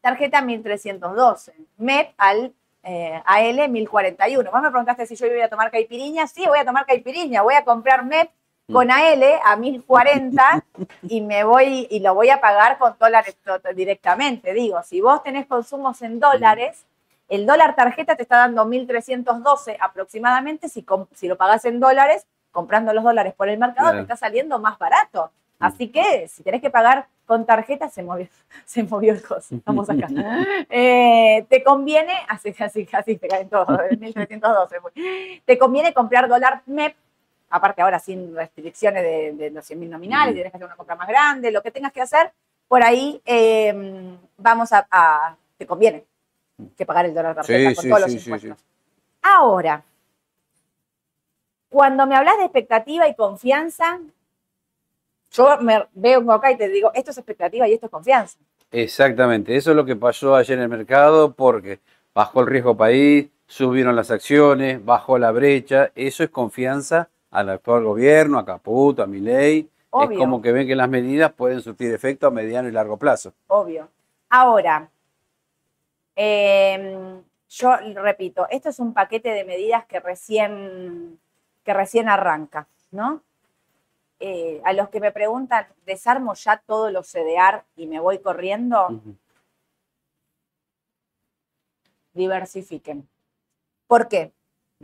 Tarjeta 1312, MEP al eh, AL 1041. Vos me preguntaste si yo iba a tomar caipiriña. Sí, voy a tomar caipiriña. Voy a comprar MEP con AL a 1040 y me voy y lo voy a pagar con dólares directamente. Digo, si vos tenés consumos en dólares, el dólar tarjeta te está dando 1312 aproximadamente. Si, si lo pagás en dólares, comprando los dólares por el mercado,
Claro.
te está saliendo más barato. Así que si tenés que pagar con tarjeta, se movió, <laughs> se movió el coso. Estamos acá. Eh, te conviene, <laughs> así, así, así te caen todos, 1312. pues. Te conviene comprar dólar MEP, aparte ahora sin restricciones de, de los 100 mil nominales,
Ujú.
tienes que hacer una compra más grande, lo que tengas que hacer, por ahí eh, vamos a, a- te conviene que pagar el dólar tarjeta
Sí,
con
sí,
todos
sí,
los impuestos. Ahora, cuando me hablas de expectativa y confianza, yo me veo acá y te digo, esto es expectativa y esto es confianza.
Exactamente, eso es lo que pasó ayer en el mercado porque bajó el riesgo país, subieron las acciones, bajó la brecha, eso es confianza al actual gobierno, a Caputo, a Milei,
Obvio.
es como que ven que las medidas pueden surtir efecto a mediano y largo plazo.
obvio. Ahora, eh, yo repito, esto es un paquete de medidas que recién, que recién arranca, ¿no? Eh, a los que me preguntan, ¿desarmo ya todo lo CDR y me voy corriendo? Diversifiquen. ¿Por qué?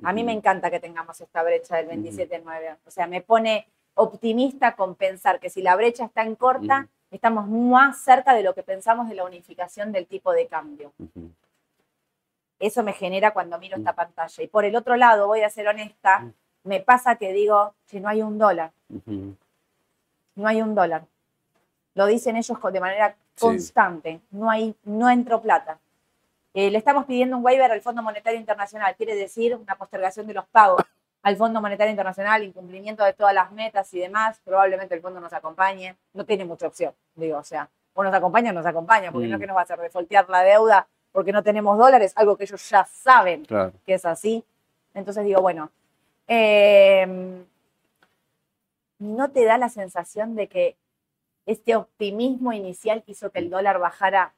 A mí me encanta que tengamos esta brecha del 27.9. O sea, me pone optimista con pensar que si la brecha está en corta, estamos más cerca de lo que pensamos de la unificación del tipo de cambio. Eso me genera cuando miro esta pantalla. Y por el otro lado, voy a ser honesta, me pasa que digo, que no hay un dólar, No hay un dólar. Lo dicen ellos de manera
Sí.
constante, no hay, no entró plata. Eh, le estamos pidiendo un waiver al Fondo Monetario Internacional, quiere decir una postergación de los pagos al Fondo Monetario Internacional, incumplimiento de todas las metas y demás. Probablemente el fondo nos acompañe, no tiene mucha opción, digo, o sea, o nos acompaña o nos acompaña, porque no es
Mm.
que nos va a hacer defoltear la deuda porque no tenemos dólares, algo que ellos ya saben
Claro.
que es así. Entonces digo, bueno, eh, ¿no te da la sensación de que este optimismo inicial hizo que el dólar bajara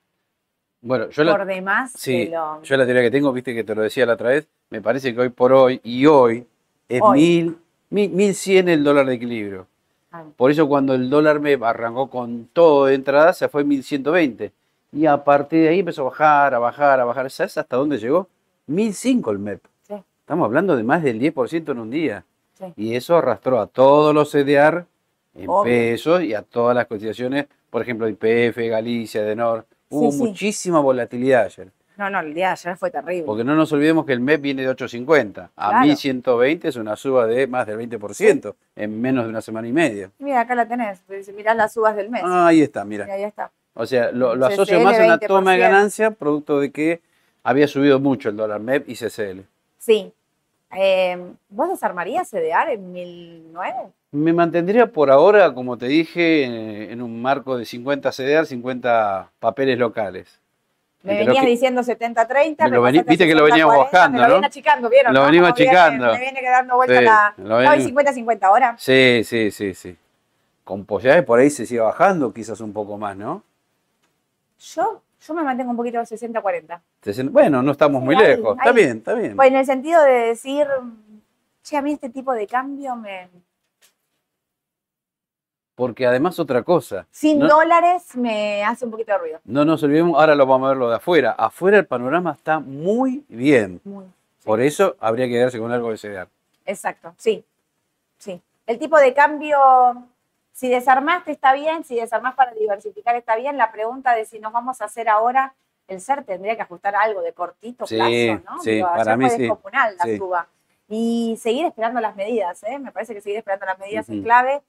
Bueno, yo la,
por demás?
sí,
lo-
yo la teoría que tengo, viste que te lo decía la otra vez, me parece que hoy por hoy y hoy es
Hoy.
mil, mil, 1100 el dólar de equilibrio.
Ah,
Por eso cuando el dólar MEP arrancó con todo de entrada, se fue 1120. Y a partir de ahí empezó a bajar, a bajar, a bajar. ¿Sabes hasta dónde llegó? 1005 el MEP.
Sí.
Estamos hablando de más del 10% en un día.
Sí.
Y eso arrastró a todos los CDR en
Obvio.
pesos y a todas las cotizaciones, por ejemplo, IPF, Galicia, Denor. Hubo
sí.
muchísima volatilidad ayer.
No, no, el día de ayer fue terrible.
Porque no nos olvidemos que el MEP viene de 850. A
Claro.
1120 es una suba de más del 20% en menos de una semana y media.
Mira, acá la tenés. Si mirás las subas del mes.
Ah, ahí está, mira.
Ahí está.
O sea, lo, lo asocio más a una toma de
20%.
ganancia producto de que había subido mucho el dólar MEP y CCL.
Sí. Eh, ¿Vos desarmarías CDR en 1009?
Me mantendría por ahora, como te dije, en, un marco de 50 CDR, 50 papeles locales.
Me
Entre
venías
que-
diciendo 70-30.
Me lo
me
vení-
pasaste
viste que lo
60-40,
veníamos bajando,
Me lo
¿no?
viene achicando, ¿vieron?
Lo
no?
venimos
viene-
achicando.
Me viene dando vuelta
Sí,
la...
lo venimos-
50-50 ahora.
Sí, sí, sí, sí. Con posibilidades por ahí se sigue bajando quizás un poco más, ¿no?
Yo Yo me mantengo un poquito 60-40.
Bueno, no estamos
Sí,
muy
ahí,
lejos. Está bien, está bien.
Pues en el sentido de decir, che, a mí este tipo de cambio me...
Porque además otra cosa.
Sin
no,
dólares me hace un poquito de ruido.
no nos olvidemos, ahora lo vamos a ver lo de afuera. Afuera el panorama está muy bien.
Muy.
Por eso habría que quedarse con algo de CDR.
Exacto, sí. Sí. El tipo de cambio, si desarmaste está bien, si desarmás para diversificar está bien. La pregunta de si nos vamos a hacer ahora, el SER tendría que ajustar algo de cortito
Sí,
plazo, ¿no?
sí,
Digo,
para mí
fue
sí.
descomunal la
Sí.
suba. Y seguir esperando las medidas, ¿eh? Me parece que seguir esperando las medidas es clave.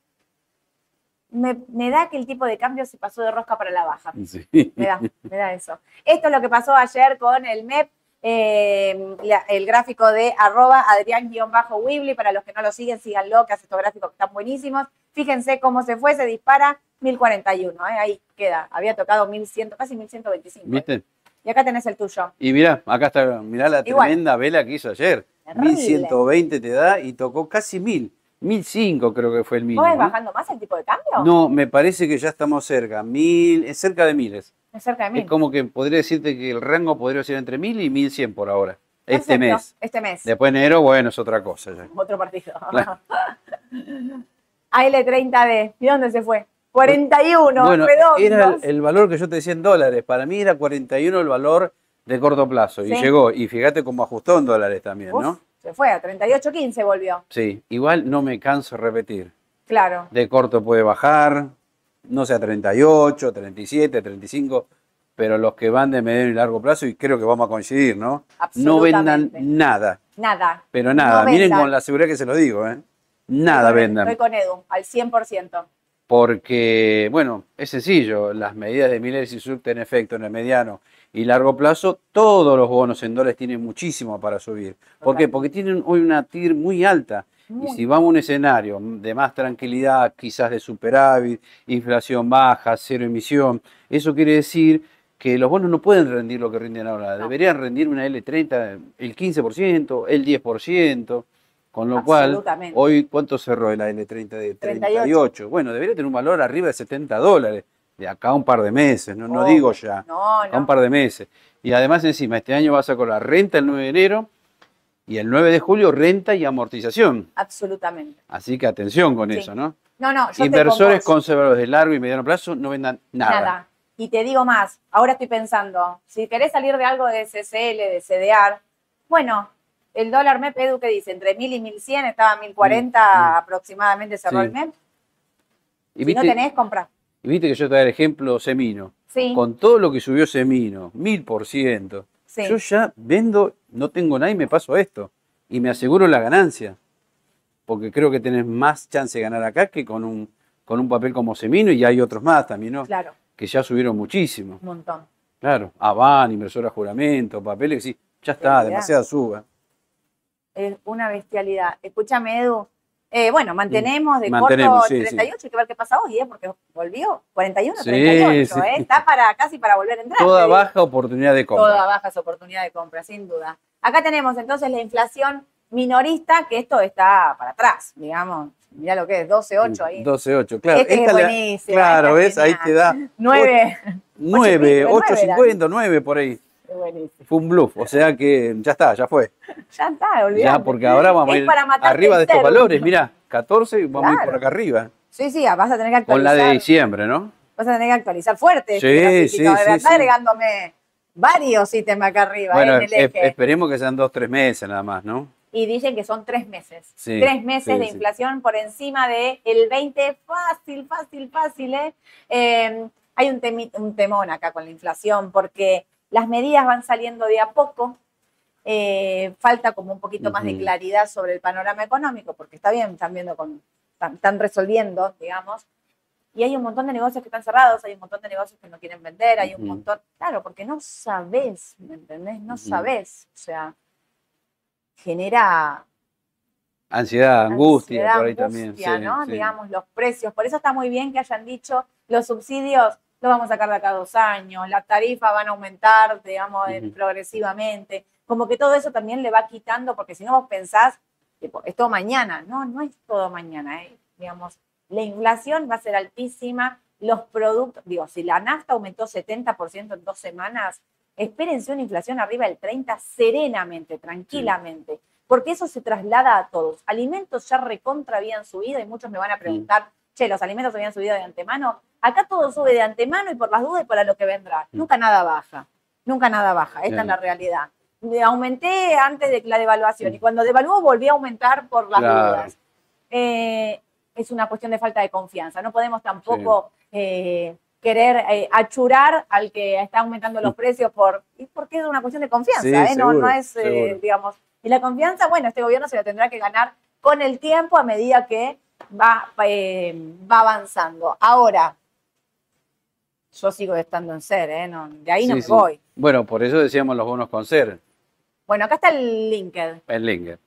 Me, me da que el tipo de cambio se pasó de rosca para la baja. Me da, me da eso. Esto es lo que pasó ayer con el MEP, eh, la- el gráfico de arroba Adrián-Wibli. Para los que no lo siguen, síganlo, que hace estos gráficos que están buenísimos. Fíjense cómo se fue, se dispara 1041. ¿eh? Ahí queda. Había tocado 1100, casi 1125.
¿Viste?
Y acá tenés el tuyo.
Y mirá, acá está, mirá la
Igual.
tremenda vela que hizo ayer.
Terrible.
1120 te da y tocó casi 1000. 1005 creo que fue el mínimo.
¿Vos
¿eh?
bajando más el tipo de cambio?
No, me parece que ya estamos cerca. Mil, es cerca de miles.
Es cerca de.
Es como que podría decirte que el rango podría ser entre 1000 y 1100 por ahora. Este mes.
Este mes.
Después de enero, bueno, es otra cosa ya.
Otro partido.
Claro. <laughs>
AL30D. ¿Y dónde se fue? 41.
bueno,
redondos.
era el, el valor que yo te decía en dólares. Para mí era 41 el valor de corto plazo. Y llegó. Y fíjate cómo ajustó en dólares también,
Uf,
¿no?
Se fue a 38.15 volvió.
Sí, igual no me canso de repetir.
Claro.
De corto puede bajar, no sé, a 38, 37, 35, pero los que van de mediano y largo plazo, y creo que vamos a coincidir, ¿no? No vendan nada,
Nada.
pero nada.
No
Miren con la seguridad que se lo digo, ¿eh? Nada
Estoy
vendan.
Estoy con Edu, al 100%.
Porque, bueno, es sencillo, las medidas de Miller y surten efecto en el mediano y largo plazo, todos los bonos en dólares tienen muchísimo para subir. ¿Por qué? Porque tienen hoy una TIR muy alta.
Muy.
Y si vamos a un escenario de más tranquilidad, quizás de superávit, inflación baja, cero emisión, eso quiere decir que los bonos no pueden rendir lo que rinden ahora.
No.
Deberían rendir una L30 el 15%, el 10%, con lo cual, hoy, ¿cuánto cerró la L30 de
38?
38? Bueno, debería tener un valor arriba de 70 dólares, de acá a un par de meses, no, no digo ya,
No,
acá a un
no.
par de meses. Y además encima, este año vas a con la renta el 9 de enero y el 9 de julio renta y amortización.
Absolutamente.
Así que atención con
Sí.
eso, ¿no?
No, no, yo
Inversores conservadores de largo y mediano plazo no vendan nada.
Nada. Y te digo más, ahora estoy pensando, si querés salir de algo de CCL, de CDR, bueno, el dólar MEP, Edu, ¿qué dice? Entre 1000 y 1100, estaba a 1040
Mm, mm.
aproximadamente cerró
Sí.
el MEP.
Y
Si
viste,
no tenés, compra.
y viste que yo te a dar ejemplo Semino.
Sí,
Con todo lo que subió Semino, mil por ciento.
sí.
Yo ya vendo, no tengo nada y me paso esto. Y me aseguro la ganancia. Porque creo que tenés más chance de ganar acá que con un, con un papel como Semino y hay otros más también, ¿no?
Claro,
Que ya subieron muchísimo.
un montón.
Claro, Avan, inversora a juramento, papeles que sí, ya está, demasiada suba.
Es una bestialidad. Escúchame, Edu. Eh, bueno, mantenemos de
Mantenemos,
corto
sí,
38, hay que ver qué pasa hoy, ¿eh? porque volvió 41,
Sí,
38,
sí.
¿eh? está para casi para volver a entrar.
Toda baja oportunidad de compra.
Toda baja es oportunidad de compra, sin duda. Acá tenemos entonces la inflación minorista, que esto está para atrás, digamos. Mirá lo que es, 12,8 ahí.
12.8, claro.
Este es buenísimo,
claro,
es
¿ves? Ahí te da
9.
9,
Ocho y pico,
8.50, 9 por ahí.
Buenísimo.
Fue un bluff, o sea que ya está, ya fue. <laughs>
Ya está, olvidate.
Ya, porque ahora vamos a ir arriba de estos valores. Mirá, 14 y vamos a ir por acá arriba.
Sí, sí, vas a tener que
Con la
actualizar.
de diciembre, ¿no?
Vas a tener que actualizar fuerte.
Sí,
este
sí,
De
sí,
verdad,
sí.
agregándome varios ítems acá arriba,
Bueno,
¿eh? en el eje.
esperemos que sean 2, 3 meses nada más, ¿no?
y dicen que son tres meses.
Sí,
tres meses
sí,
de inflación por encima de el 20, fácil, fácil, fácil. ¿eh? Eh, hay un, temi- un temón acá con la inflación porque las medidas van saliendo de a poco. eh, falta como un poquito más de claridad sobre el panorama económico, porque está bien, están viendo con, están, están resolviendo, digamos. Y hay un montón de negocios que están cerrados, hay un montón de negocios que no quieren vender, hay un montón, claro, porque no sabes, ¿me entendés? No sabes, o sea, genera
Ansiedad, angustia,
ansiedad,
por ahí
angustia,
también.
¿no?
sí.
Digamos, los precios. Por eso está muy bien que hayan dicho los subsidios los vamos a sacar de acá a dos años, la tarifa van a aumentar, digamos,
Ujú.
progresivamente. Como que todo eso también le va quitando, porque si no vos pensás, tipo, es todo mañana. No, no es todo mañana, ¿eh? Digamos, la inflación va a ser altísima, los productos, digo, si la nafta aumentó 70% en dos semanas, espérense una inflación arriba del 30% serenamente, tranquilamente, porque eso se traslada a todos. Alimentos ya recontra habían subido y muchos me van a preguntar, che, los alimentos habían subido de antemano. Acá todo sube de antemano y por las dudas y para lo que vendrá. Nunca nada baja, nunca nada baja, esta es la realidad. Aumenté antes de la devaluación y cuando devaluó volví a aumentar por las dudas. Eh, es una cuestión de falta de confianza. No podemos tampoco eh, querer eh, achurar al que está aumentando los precios por, porque es una cuestión de confianza, ¿eh? no, es, digamos, y la confianza, bueno, este gobierno se la tendrá que ganar con el tiempo a medida que va, va avanzando. Ahora, yo sigo estando en ser, ¿eh? de ahí no me voy.
Bueno, por eso decíamos los bonos con ser.
Bueno, acá está el LinkedIn.
El LinkedIn.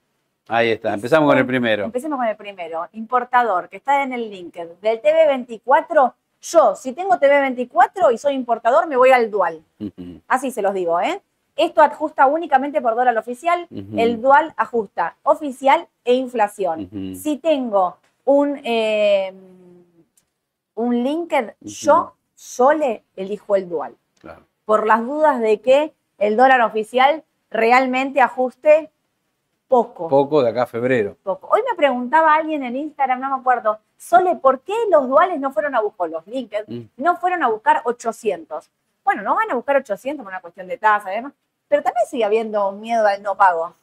Ahí está, empezamos con el primero.
Empecemos con el primero. Importador, que está en el LinkedIn. Del TV24, yo, si tengo TV24 y soy importador, me voy al dual. Así se los digo, ¿eh? Esto ajusta únicamente por dólar oficial. El dual ajusta oficial e inflación. Si tengo un, eh, un LinkedIn, yo solo elijo el dual. Por las dudas de que el dólar oficial realmente ajuste poco.
Poco de acá a febrero.
Poco. Hoy me preguntaba alguien en Instagram, no me acuerdo, Sole, ¿por qué los duales no fueron a buscar, los LinkedIn, mm. no fueron a buscar 800? Bueno, no van a buscar 800 por una cuestión de tasa, además, pero también sigue habiendo miedo al no pago.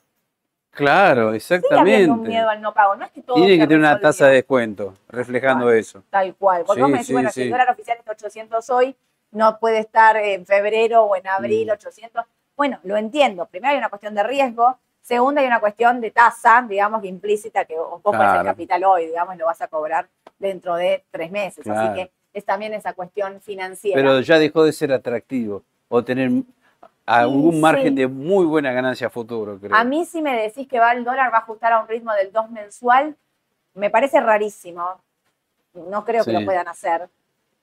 Claro, exactamente. Sigue habiendo
un miedo al no pago. No es que todo
Tiene que tener una tasa de descuento, reflejando eso.
Tal cual. Porque vos me decís, bueno, si el dólar oficial es 800 hoy, no puede estar en febrero o en abril 800. Mm. Bueno, lo entiendo. Primero hay una cuestión de riesgo, Segunda, hay una cuestión de tasa, digamos, implícita, que vos claro. el capital hoy, digamos, lo vas a cobrar dentro de tres meses. Así que es también esa cuestión financiera.
Pero ya dejó de ser atractivo o tener algún margen de muy buena ganancia futuro, creo.
A mí si me decís que va el dólar va a ajustar a un ritmo del 2 mensual, me parece rarísimo. No creo que lo puedan hacer.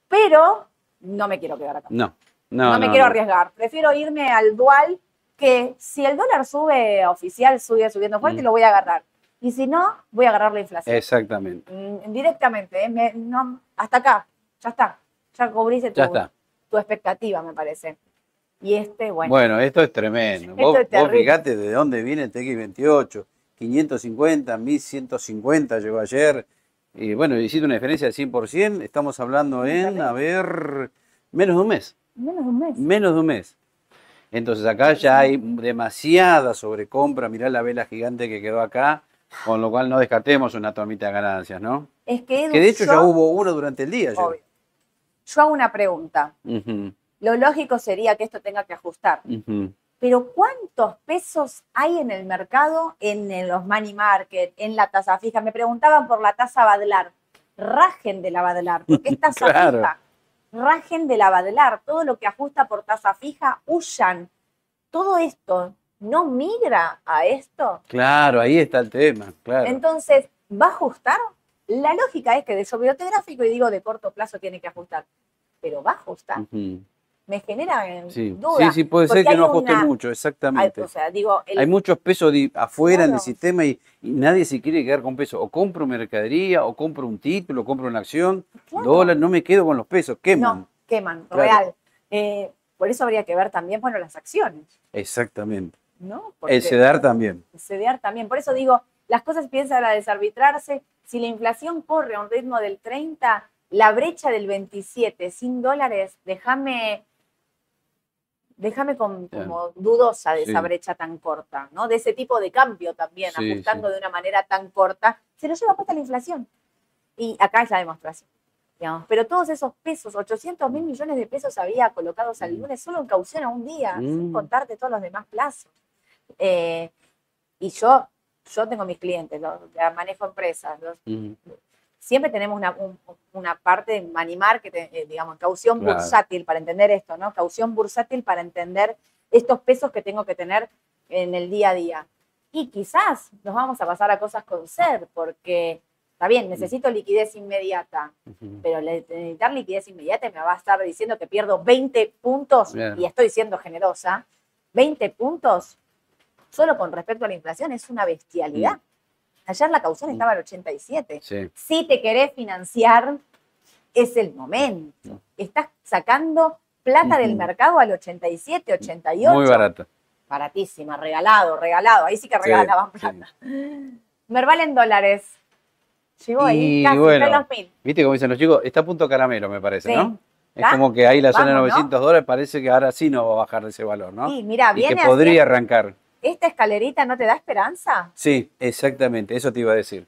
Pero no me quiero quedar acá.
No, no.
No, me quiero arriesgar. Prefiero irme al dual que si el dólar sube oficial, sube subiendo fuerte, mm. lo voy a agarrar. Y si no, voy a agarrar la inflación.
Exactamente.
Mm, directamente, ¿eh? hasta acá, ya está. Ya cubriste tu, tu expectativa, me parece. Y este, bueno.
Bueno, esto es tremendo. vos, vos fíjate de dónde viene el TX28. 550, 1150 llegó ayer. Y bueno, hiciste una diferencia del 100%. Estamos hablando en, a ver, menos de un mes.
Menos de un mes.
Menos de un mes. Entonces acá ya hay demasiada sobrecompra, mirá la vela gigante que quedó acá, con lo cual no descartemos una tomita de ganancias, ¿no?
Es que,
que de hecho ya hubo uno durante el día.
Yo hago una pregunta. Lo lógico sería que esto tenga que ajustar. Pero ¿cuántos pesos hay en el mercado, en los money market, en la tasa fija? Me preguntaban por la tasa Badlar. Rajen de la Badlar, porque es <laughs> tasa fija rajen de la Badelar, todo lo que ajusta por tasa fija, huyan. Todo esto no migra a esto.
Claro, ahí está el tema, claro.
Entonces, ¿va a ajustar? La lógica es que de sobriote gráfico, y digo de corto plazo, tiene que ajustar. Pero va a ajustar me genera
sí.
duda.
Sí, sí, puede ser que no ajuste mucho, exactamente.
Hay, o sea, digo,
hay muchos pesos afuera en el sistema y, nadie se quiere quedar con pesos. O compro mercadería, o compro un título, o compro una acción, dólar, no me quedo con los pesos, queman.
No, queman, real. Eh, por eso habría que ver también, bueno, las acciones.
Exactamente.
¿No?
el CEDAR también.
El CEDAR también. Por eso digo, las cosas piensan a desarbitrarse. Si la inflación corre a un ritmo del 30, la brecha del 27 sin dólares, déjame déjame como dudosa de esa brecha tan corta, ¿no? De ese tipo de cambio también, ajustando de una manera tan corta, se lo lleva puesta la inflación. Y acá es la demostración. Digamos. Pero todos esos pesos, 800 mil millones de pesos había colocados al mm. lunes solo en caución a un día, sin mm. contarte todos los demás plazos. Eh, y yo, yo tengo mis clientes, los, manejo empresas, los, mm siempre tenemos una, una parte de animar, que eh, digamos, caución bursátil para entender esto, ¿no? Caución bursátil para entender estos pesos que tengo que tener en el día a día. Y quizás nos vamos a pasar a cosas con ser, porque está bien, necesito liquidez inmediata, pero necesitar liquidez inmediata me va a estar diciendo que pierdo 20 puntos, y estoy siendo generosa, 20 puntos solo con respecto a la inflación es una bestialidad. Ayer la caución mm. estaba al 87. Si te querés financiar, es el momento. Estás sacando plata del mercado al 87, 88.
Muy barato.
Baratísima, regalado, regalado. Ahí sí que regalaban
sí.
plata. Merval en dólares. Llegó ahí,
Y
casi,
bueno,
está en los mil.
Viste como dicen los chicos, está a punto caramelo, me parece,
Sí.
¿no? Es como que ahí la zona de
Vamos, ¿no?
900 dólares parece que ahora sí no va a bajar de ese valor, ¿no?
Y mira,
y que
viene
podría arrancar.
¿Esta escalerita no te da esperanza?
Sí, exactamente, eso te iba a decir.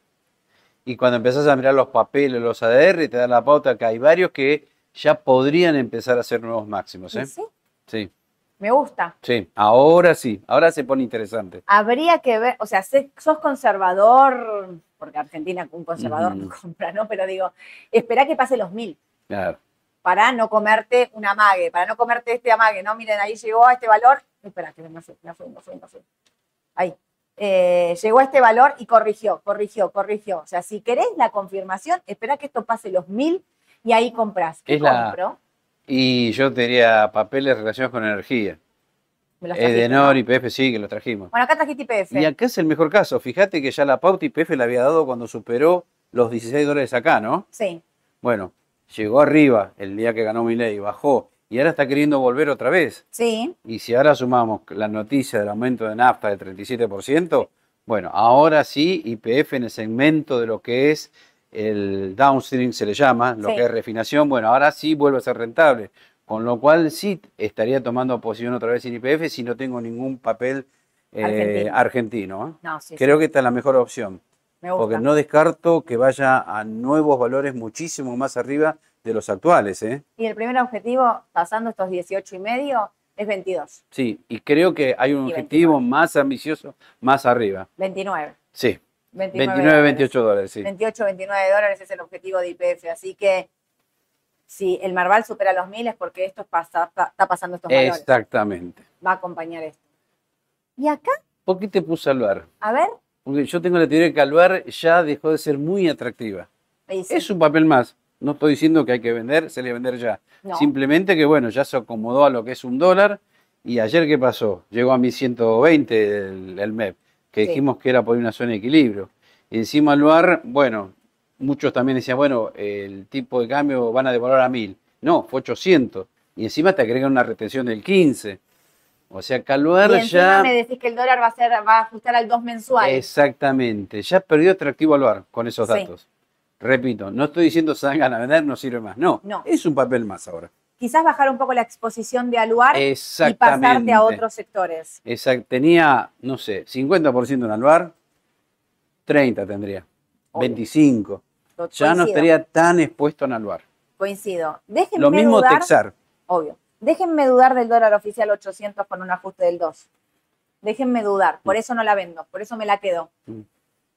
Y cuando empezás a mirar los papeles, los ADR, te da la pauta que hay varios que ya podrían empezar a hacer nuevos máximos, ¿eh?
Sí,
Sí,
me gusta.
sí, ahora sí, ahora se pone interesante.
Habría que ver, o sea, sos conservador, porque Argentina un conservador no compra, ¿no? Pero digo, espera que pase los mil
Claro.
para no comerte un amague, para no comerte este amague, ¿no? Miren, ahí llegó a este valor, espera, que no fui, no fui, no fui, no fui. Ahí. Eh, llegó a este valor y corrigió, corrigió, corrigió. O sea, si querés la confirmación, espera que esto pase los mil y ahí compras. ¿Qué
Es la-
compro?
Y yo te diría papeles relacionados con energía.
Me
Edenor,
¿no?
IPF, sí, que los trajimos.
Bueno, acá trajiste IPF.
Y acá es el mejor caso. Fíjate que ya la pauta IPF le había dado cuando superó los 16 dólares acá, ¿no?
Sí,
Bueno, llegó arriba el día que ganó Milei, bajó y ahora está queriendo volver otra vez.
sí.
Y si ahora sumamos la noticia del aumento de nafta del 37%, bueno, ahora sí IPF en el segmento de lo que es el downstream, se le llama, lo
Sí.
que es refinación, bueno, ahora sí vuelve a ser rentable. Con lo cual sí estaría tomando posición otra vez en IPF si no tengo ningún papel eh,
Argentino.
argentino. ¿eh?
No, sí,
Creo
sí,
que esta es la mejor opción.
me gusta.
Porque no descarto que vaya a nuevos valores muchísimo más arriba de los actuales. ¿eh?
Y el primer objetivo, pasando estos 18 y medio, es 22,
Sí, y creo que hay un
Y
objetivo
29.
más ambicioso más arriba.
29.
Sí,
29,
29,
dólares.
28 dólares. Sí.
28, 29 dólares es el objetivo de IPF. Así que si el Marval supera los mil es porque esto pasa, está, pasando estos valores.
Exactamente.
Va a acompañar esto. Y acá,
¿Por qué te puse Alvar?
a ver,
Porque yo tengo la teoría que Alvar ya dejó de ser muy atractiva. Es un papel más. No estoy diciendo que hay que vender, se le vender ya.
No.
Simplemente que, bueno, ya se acomodó a lo que es un dólar. Y ayer, ¿qué pasó? Llegó a 1120 el, el MEP, que
Sí.
dijimos que era por una zona de equilibrio. Y encima Alvar, bueno, muchos también decían, bueno, el tipo de cambio van a devolver a 1000. No, fue 800. Y encima te agregan una retención del 15. O sea, que Alvar
y encima
ya...
me decís que el dólar va a, ser, va a ajustar al 2 mensual.
Exactamente, ya perdió atractivo Alvar con esos
Sí.
datos. Repito, no estoy diciendo salgan a vender, no sirve más. No,
No.
es un papel más ahora.
Quizás bajar un poco la exposición de Aluar y pasarte a otros sectores.
Exact- tenía, no sé, 50% en Alvar, 30 tendría,
Obvio.
25. Ya no
Coincido,
estaría tan expuesto en Alvar.
Coincido. Déjenme
Lo mismo
dudar,
Texar.
obvio. Déjenme dudar del dólar oficial 800 con un ajuste del 2. Déjenme dudar, por eso no la vendo, por eso me la quedo.
Mm.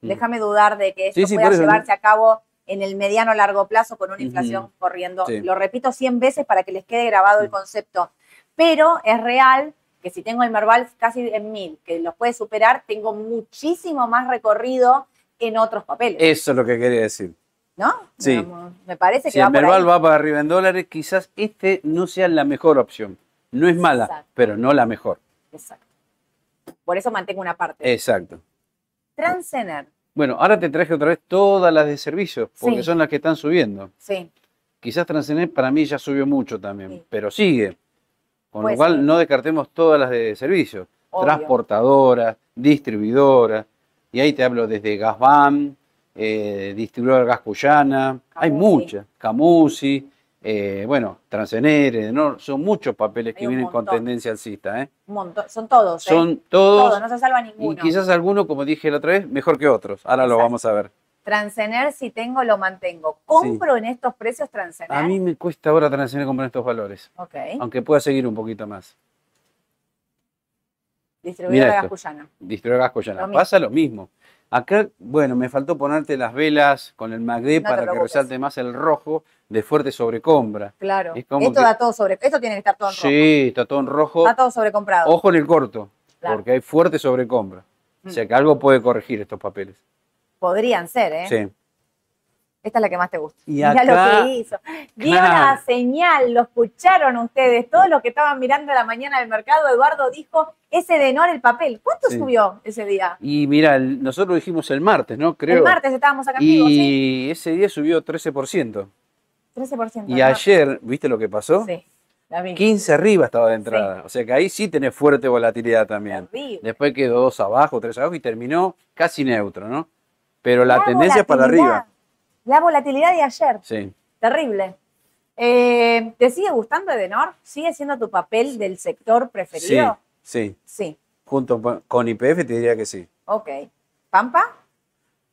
Déjame dudar de que esto
Sí, sí,
pueda llevarse a cabo en el mediano largo plazo con una inflación corriendo.
Sí.
Lo repito 100 veces para que les quede grabado el concepto. Pero es real que si tengo el Merval casi en mil, que los puede superar, tengo muchísimo más recorrido en otros papeles.
Eso es lo que quería decir.
¿No?
sí.
Me parece que
Si
va
el
por
Merval
ahí.
va para arriba en dólares, quizás este no sea la mejor opción. No es mala,
Exacto.
pero no la mejor.
Exacto. Por eso mantengo una parte.
Exacto.
Transener,
Bueno, ahora te traje otra vez todas las de servicios, porque
Sí.
son las que están subiendo.
sí.
Quizás Transenet para mí ya subió mucho también,
Sí.
pero sigue. Con lo cual no descartemos todas las de servicios.
Obvio.
Transportadoras, distribuidoras, y ahí te hablo desde Gasbam, eh, distribuidor Gas Cuyana, hay muchas, Camusi, eh, bueno, Transener, Edenor, son muchos papeles que vienen con tendencia alcista. ¿eh?
Un montón. Son todos. ¿eh?
Son todos,
no se salva
y
ninguno.
quizás algunos, como dije la otra vez, mejor que otros. Ahora lo vamos a ver.
Transener, si tengo, lo mantengo. ¿Compro en estos precios Transener?
A mí me cuesta ahora Transener comprar estos valores,
Ok.
aunque pueda seguir un poquito más.
Distribuidora
Mira
Gas
esto.
Cuyana.
Distribuidor Gas Cuyana.
Lo mismo.
Pasa lo mismo. Acá, bueno, me faltó ponerte las velas con el MACD
No
para que resalte más el rojo de fuerte sobrecompra.
Claro.
Es como
Esto
que-
da todo sobre. Esto tiene que estar todo en rojo.
Sí, está todo en rojo.
Está todo sobrecomprado.
Ojo en el corto,
Claro.
porque hay fuerte sobrecompra. O sea
Mm.
que algo puede corregir estos papeles.
Podrían ser, ¿eh?
Sí.
Esta es la que más te gusta.
Y
Mira
acá-
lo que hizo. Dio
Claro.
una señal, lo escucharon ustedes. Todos los que estaban mirando a la mañana del mercado, Eduardo dijo, ese de Nor el papel. ¿Cuánto
Sí.
subió ese día?
Y mira, el- nosotros dijimos el martes, ¿no? Creo.
El martes estábamos acá en vivo, ¿sí?
y ese día subió 13%.
13%.
Y ayer, ¿viste lo que pasó?
Sí, la vi.
15 arriba estaba de entrada. O sea que ahí sí tenés fuerte volatilidad también.
Terrible.
Después quedó dos abajo, tres abajo y terminó casi neutro, ¿no? Pero la, tendencia es para arriba.
La volatilidad de ayer.
Sí.
Terrible. Eh, ¿Te sigue gustando Edenor? ¿Sigue siendo tu papel del sector
Sí,
preferido?
sí.
Sí.
Junto pa- con IPF te diría que sí.
Ok. ¿Pampa?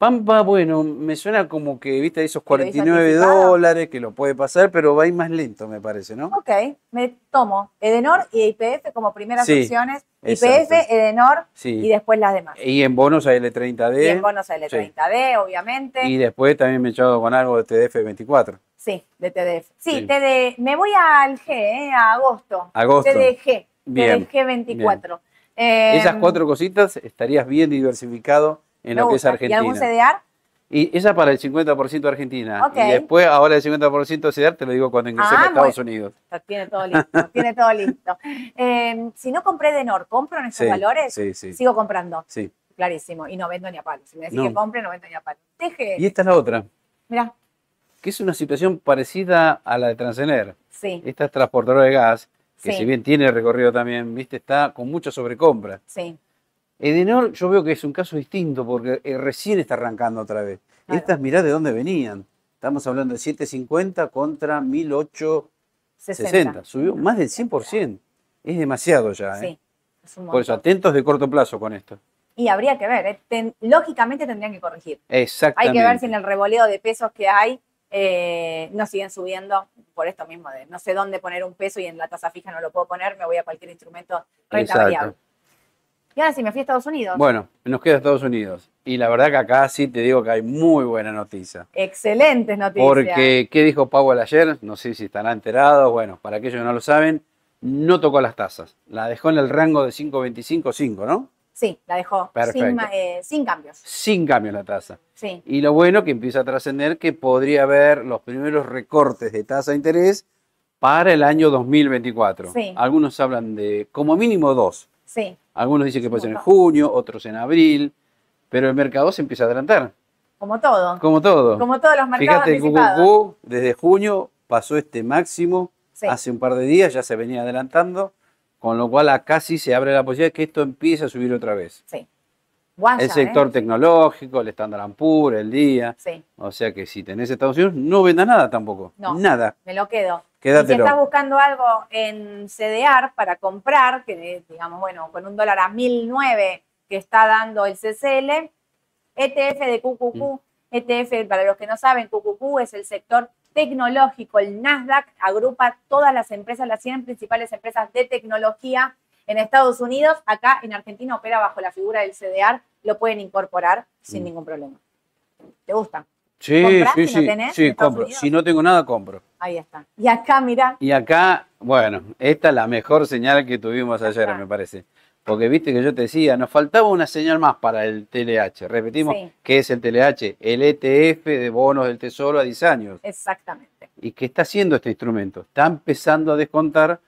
Pampa, bueno, me suena como que, viste, esos
Pero hizo
49
anticipado.
dólares que lo puede pasar, pero va a ir más lento, me parece, ¿no?
Ok. Me tomo Edenor y IPF como primeras
Sí,
opciones. IPF, Edenor
Sí.
y después las demás.
Y en bonos a L30D.
Y en bonos L30D, obviamente.
Y después también me he echado con algo de TDF24.
Sí, de TDF. Sí,
Sí.
TD, me voy al G, ¿eh? a agosto.
Agosto.
TDG,
Bien,
TDG 24. Eh,
Esas cuatro cositas estarías bien diversificado en
me
lo que es
gusta. ¿Y
Argentina.
algún CDR?
Y esa para el 50% Argentina. Y después, ahora el 50% CEDAR, te lo digo cuando ingresé
Ah,
a Estados
bueno.
Unidos.
Tiene todo listo, <laughs> tiene todo listo. Eh, si no compré Edenor, ¿compro en estos
Sí,
valores?
sí, sí.
Sigo comprando,
Sí.
clarísimo. Y no vendo ni a palo. Si me decís
No.
que compre, no vendo ni a palo. Deje,
Y esta es la otra,
mira,
que es una situación parecida a la de Transener.
sí,
Esta es transportadora de gas, que
Sí.
si bien tiene recorrido también, viste, está con mucha sobrecompra.
sí.
Edenor yo veo que es un caso distinto porque eh, recién está arrancando otra vez.
Claro.
Estas mirá de dónde venían. Estamos hablando de 750 contra 1860.
60.
Subió más del 100%. Es demasiado ya. ¿eh?
Sí, es un
Por eso, atentos de corto plazo con esto.
Y habría que ver, ¿eh? Ten- lógicamente tendrían que corregir. Hay
Exactamente.
que ver si en el revoleo de pesos que hay eh, no siguen subiendo por esto mismo de no sé dónde poner un peso y en la tasa fija no lo puedo poner, me voy a cualquier instrumento renta variable. Y ahora sí, me fui a Estados Unidos.
Bueno, nos queda Estados Unidos. Y la verdad que acá sí te digo que hay muy buena noticia.
Excelentes noticias.
Porque, ¿qué dijo Powell ayer? No sé si estarán enterados. Bueno, para aquellos que no lo saben, no tocó las tasas. La dejó en el rango de 5.25-5, ¿no?
Sí, la dejó
Perfecto.
sin, eh, sin cambios.
Sin cambios la tasa.
Sí,
Y lo bueno que empieza a trascender que podría haber los primeros recortes de tasa de interés para el año 2024.
Sí.
Algunos hablan de como mínimo dos.
Sí,
Algunos dicen que puede ser en junio, otros en abril, pero el mercado se empieza a adelantar,
como todo.
como todo.
Como todos los mercados
Fíjate. QQQ desde junio pasó este máximo,
Sí.
hace un par de días ya se venía adelantando, con lo cual acá sí se abre la posibilidad de que esto empiece a subir otra vez.
Sí.
El sector
¿eh?
tecnológico, el Standard Poor's, el día.
Sí,
O sea que si tenés Estados Unidos, no venda nada tampoco.
No.
Nada.
me lo quedo. Y si
Quédatelo.
estás buscando algo en CDR para comprar, que digamos, bueno, con un dólar a 1009 que está dando el CCL, ETF de
Mm.
QQQ, ETF, para los que no saben, QQQ es el sector tecnológico, el Nasdaq agrupa todas las empresas, las 100 principales empresas de tecnología en Estados Unidos, acá en Argentina opera bajo la figura del CDR, lo pueden incorporar sin
Mm.
ningún problema. ¿Te gusta?
Sí,
¿Comprás
sí,
si no
sí.
tenés en
Sí, compro.
Unidos?
Si no tengo nada, compro.
Ahí está. Y acá, mira,
Y acá, bueno, esta es la mejor señal que tuvimos ayer, me parece. Porque viste que yo te decía, nos faltaba una señal más para el TLH. Repetimos,
Sí.
¿qué es el TLH? El ETF de bonos del Tesoro a 10 años.
exactamente.
¿Y qué está haciendo este instrumento? Está empezando a descontar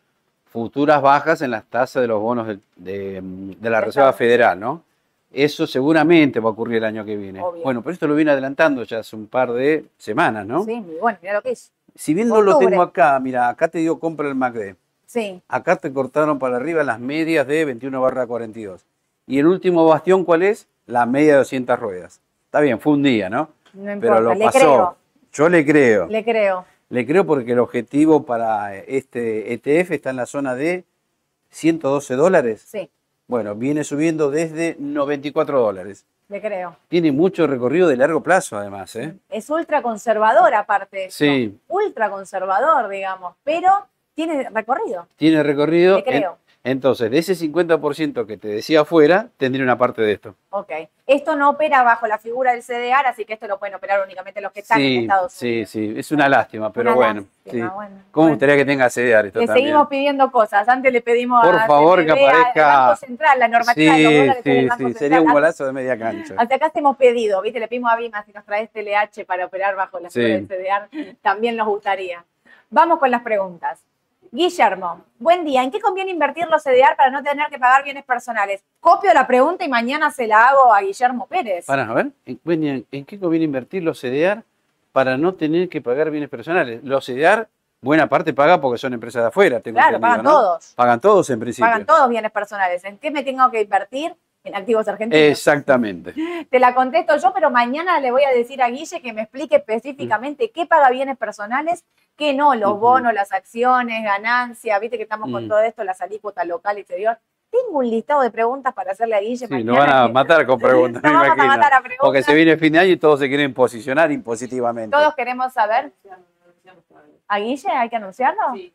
futuras bajas en las tasas de los bonos de, de la Reserva Federal, ¿no? Eso seguramente va a ocurrir el año que viene.
Obvio.
Bueno, pero esto lo viene adelantando ya hace un par de semanas, ¿no?
Sí, muy bueno, mira lo que es.
Si bien no lo tengo acá, mira, acá te dio compra el MACD.
Sí,
Acá te cortaron para arriba las medias de 21 barra 42. Y el último bastión, ¿cuál es? La media de 200 ruedas. Está bien, fue un día, ¿no?
no importa,
Pero lo
le
pasó.
creo,
Yo le creo.
le creo.
Le creo porque el objetivo para este ETF está en la zona de 112 dólares.
Sí,
Bueno, viene subiendo desde 94 dólares.
le creo.
Tiene mucho recorrido de largo plazo, además. ¿eh?
Es ultra conservador aparte de esto.
Sí.
Ultra conservador, digamos, pero tiene recorrido.
Tiene recorrido.
Le creo.
En- entonces, de ese 50% que te decía afuera, tendría una parte de esto.
Ok. Esto no opera bajo la figura del CDR, así que esto lo pueden operar únicamente los que están en
Sí,
Estados
sí,
Unidos.
sí. Es una lástima, pero
Una
bueno.
lástima,
sí.
bueno.
¿Cómo
Bueno.
gustaría que tenga CDR esto
Le
también?
seguimos pidiendo cosas. Antes le pedimos
Por
a
favor, que
CNB, al
aparezca-
Banco Central, la normativa de los
Sí,
del
sí,
Banco
sí.
Central.
Sería un golazo de media cancha.
Hasta acá te hemos pedido, ¿viste? Le pedimos a Bima si nos traes TLH para operar bajo la
Sí.
figura del CDR. También nos gustaría. Vamos con las preguntas. Guillermo, buen día. ¿En qué conviene invertir los CDR para no tener que pagar bienes personales? Copio la pregunta y mañana se la hago a Guillermo Pérez.
Para, a ver, ¿en, ¿en qué conviene invertir los CDR para no tener que pagar bienes personales. Los CEDAR, buena parte paga porque son empresas de afuera, tengo
Claro, pagan
¿no?
todos.
Pagan todos en principio.
Pagan todos bienes personales. ¿En qué me tengo que invertir? En activos argentinos.
Exactamente. <laughs>
Te la contesto yo, pero mañana le voy a decir a Guille que me explique específicamente qué paga bienes personales, qué no, los bonos, las acciones, ganancias, viste que estamos con
Mm.
todo esto, las alícuotas local, exterior. Tengo un listado de preguntas para hacerle a Guille
Sí,
mañana.
nos van a matar con <laughs> preguntas,
Nos
me
vamos a matar a preguntas.
Porque se viene fin de año y todos se quieren posicionar impositivamente.
Todos queremos saber. ¿A Guille hay que anunciarlo? Sí,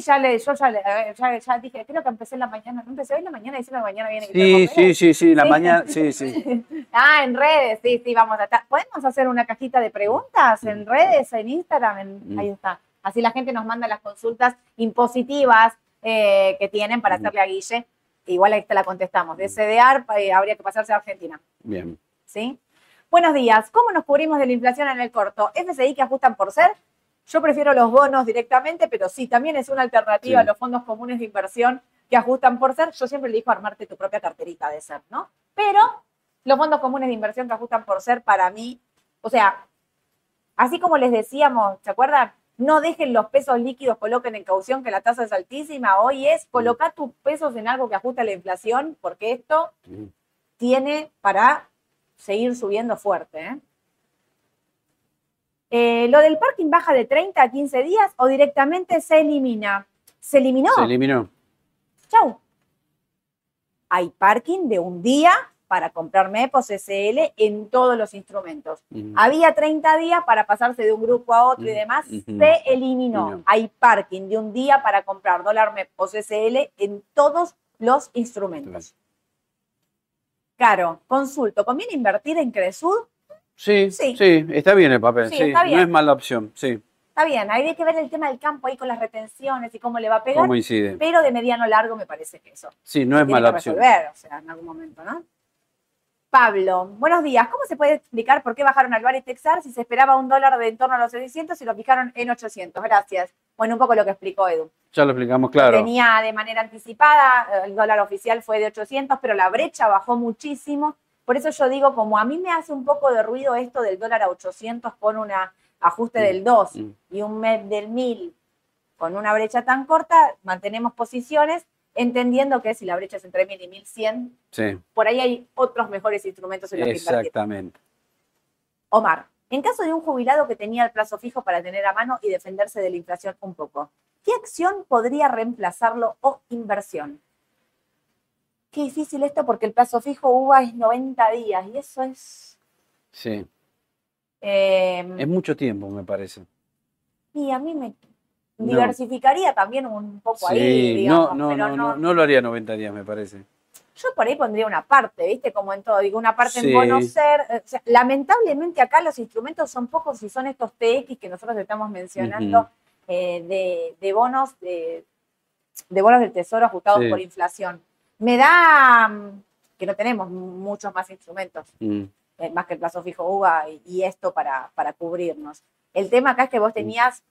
ya le, yo ya, le- ya, ya dije, creo que empecé en la mañana. ¿No empecé hoy en la mañana diciendo que mañana viene
Sí, sí, sí, sí, la
Sí.
mañana, sí, <laughs> sí.
Ah, en redes, sí, sí, vamos a estar. ¿Podemos hacer una cajita de preguntas en redes, en Instagram? En-
Mm.
Ahí está. Así la gente nos manda las consultas impositivas eh, que tienen para hacerle a Guille. Igual ahí te la contestamos. De CDR eh, habría que pasarse a Argentina.
Bien.
¿sí? Buenos días. ¿Cómo nos cubrimos de la inflación en el corto? ¿FCI que ajustan por ser? Yo prefiero los bonos directamente, pero sí, también es una alternativa
Sí.
a los fondos comunes de inversión que ajustan por ser. Yo siempre le digo armarte tu propia carterita de ser, ¿no? Pero los fondos comunes de inversión que ajustan por ser, para mí, o sea, así como les decíamos, ¿se acuerdan? No dejen los pesos líquidos, coloquen en caución que la tasa es altísima. Hoy es colocar tus pesos en algo que ajusta la inflación, porque esto tiene para seguir subiendo fuerte. ¿eh? Eh, lo del parking baja de 30 a 15 días o directamente se elimina. ¿Se eliminó?
Se eliminó.
Chau. Hay parking de un día para comprar MEPOS SL en todos los instrumentos. Había 30 días para pasarse de un grupo a otro y demás. Se eliminó.
Eliminó.
Hay parking de un día para comprar dólar MEPOS SL en todos los instrumentos. Caro, consulto. ¿Conviene invertir en Cresud?
Sí,
Sí.
sí, está bien el papel.
Sí,
Sí,
está bien.
no es mala opción. Sí,
Está bien, hay que ver el tema del campo ahí con las retenciones y cómo le va a pegar.
cómo incide.
Pero de mediano largo me parece que eso.
Sí, no es
tiene
mala
que
opción.
resolver, o sea, en algún momento, ¿no? Pablo, buenos días. ¿Cómo se puede explicar por qué bajaron Alvar y Texar si se esperaba un dólar de en torno a los 600 y lo fijaron en 800? Gracias. Bueno, un poco lo que explicó Edu.
Ya lo explicamos claro.
Tenía de manera anticipada, el dólar oficial fue de 800, pero la brecha bajó muchísimo. Por eso yo digo, como a mí me hace un poco de ruido esto del dólar a 800 con un ajuste
Mm,
del 2
mm.
y un MEP del 1000 con una brecha tan corta, mantenemos posiciones, entendiendo que si la brecha es entre 1000 y 1100,
Sí,
por ahí hay otros mejores instrumentos en los que invertir.
exactamente.
Omar, en caso de un jubilado que tenía el plazo fijo para tener a mano y defenderse de la inflación un poco, ¿qué acción podría reemplazarlo o inversión? Qué difícil esto porque el plazo fijo UVA es 90 días y eso es...
Sí,
eh,
es mucho tiempo, me parece.
y a mí me
No.
diversificaría también un poco ahí, digamos,
no, no,
pero
no, no, no lo haría 90 días, me parece.
Yo por ahí pondría una parte, ¿viste? Como en todo, digo, una parte
Sí.
en conocer. o sea, lamentablemente acá los instrumentos son pocos y son estos TX que nosotros estamos mencionando eh, de, de bonos de, de bonos del tesoro ajustados
Sí.
por inflación. Me da mm, que no tenemos muchos más instrumentos,
Mm,
eh, más que el plazo fijo UVA y, y esto para, para cubrirnos. El tema acá es que vos tenías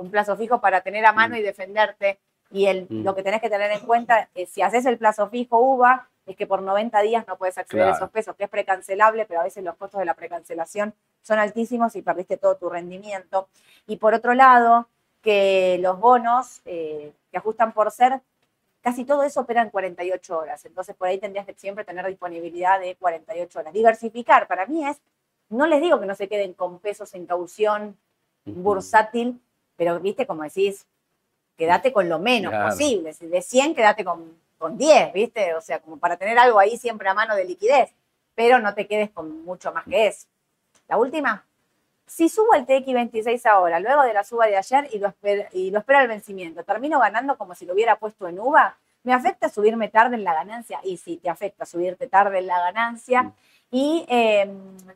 un plazo fijo para tener a mano
Mm.
y defenderte. Y el,
Mm.
lo que tenés que tener en cuenta es si haces el plazo fijo UVA, es que por 90 días no puedes acceder a esos pesos, que es precancelable, pero a veces los costos de la precancelación son altísimos y perdiste todo tu rendimiento. Y por otro lado, que los bonos eh, que ajustan por ser, casi todo eso opera en 48 horas. Entonces por ahí tendrías que siempre tener disponibilidad de 48 horas. Diversificar para mí es, no les digo que no se queden con pesos en caución bursátil, pero viste como decís, quédate con lo menos
Claro.
posible. Si de 100, quédate con, con 10, ¿viste? O sea, como para tener algo ahí siempre a mano de liquidez, pero no te quedes con mucho más que eso. La última, si subo el TX26 ahora, luego de la suba de ayer y lo, esper- y lo espero al vencimiento, ¿termino ganando como si lo hubiera puesto en UVA? ¿Me afecta subirme tarde en la ganancia? Y sí, te afecta subirte tarde en la ganancia. Y eh,